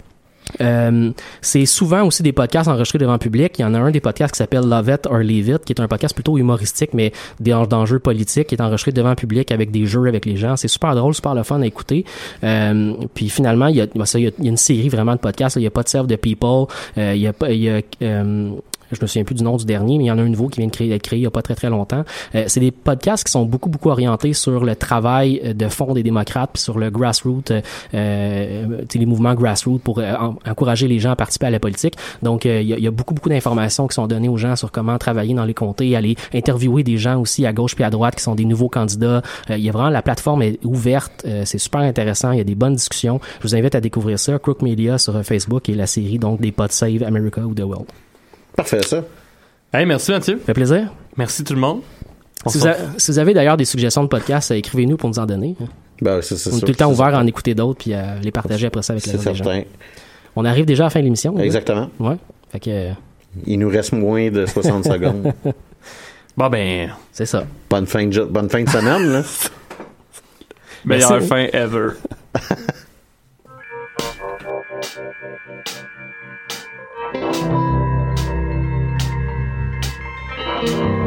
Euh, c'est souvent aussi des podcasts enregistrés devant public. Il y en a un des podcasts qui s'appelle Love It or Leave It, qui est un podcast plutôt humoristique, mais d'enjeux politiques, qui est enregistré devant public avec des jeux avec les gens. C'est super drôle, super le fun à écouter. Euh, puis finalement, il y a, il y a, une série vraiment de podcasts. Il y a pas de Serve de People. Euh, il a il y a, euh, je me souviens plus du nom du dernier, mais il y en a un nouveau qui vient de créer, d'être il y a pas très très longtemps. Euh, c'est des podcasts qui sont beaucoup beaucoup orientés sur le travail euh, de fond des démocrates, puis sur le grassroots, euh, euh, les mouvements grassroots pour euh, en- encourager les gens à participer à la politique. Donc il y, a, beaucoup beaucoup d'informations qui sont données aux gens sur comment travailler dans les comtés, aller interviewer des gens aussi à gauche puis à droite qui sont des nouveaux candidats. Il y a vraiment la plateforme est ouverte, c'est super intéressant, il y a des bonnes discussions. Je vous invite à découvrir ça, Crook Media sur Facebook et la série donc des pods Save America ou The World. Parfait, ça. Hey, merci Mathieu. Ça fait plaisir. Merci tout le monde. Si vous, avez d'ailleurs des suggestions de podcasts, euh, écrivez-nous pour nous en donner. Hein. Ben, On est tout le temps ouvert à en écouter d'autres puis à les partager après ça avec les gens. On arrive déjà à la fin de l'émission. Hein. Exactement. Euh, Il nous reste moins de 60 secondes. Bon, ben. C'est ça. Bonne fin de, bonne fin de semaine, là. Meilleure fin ever. Bye.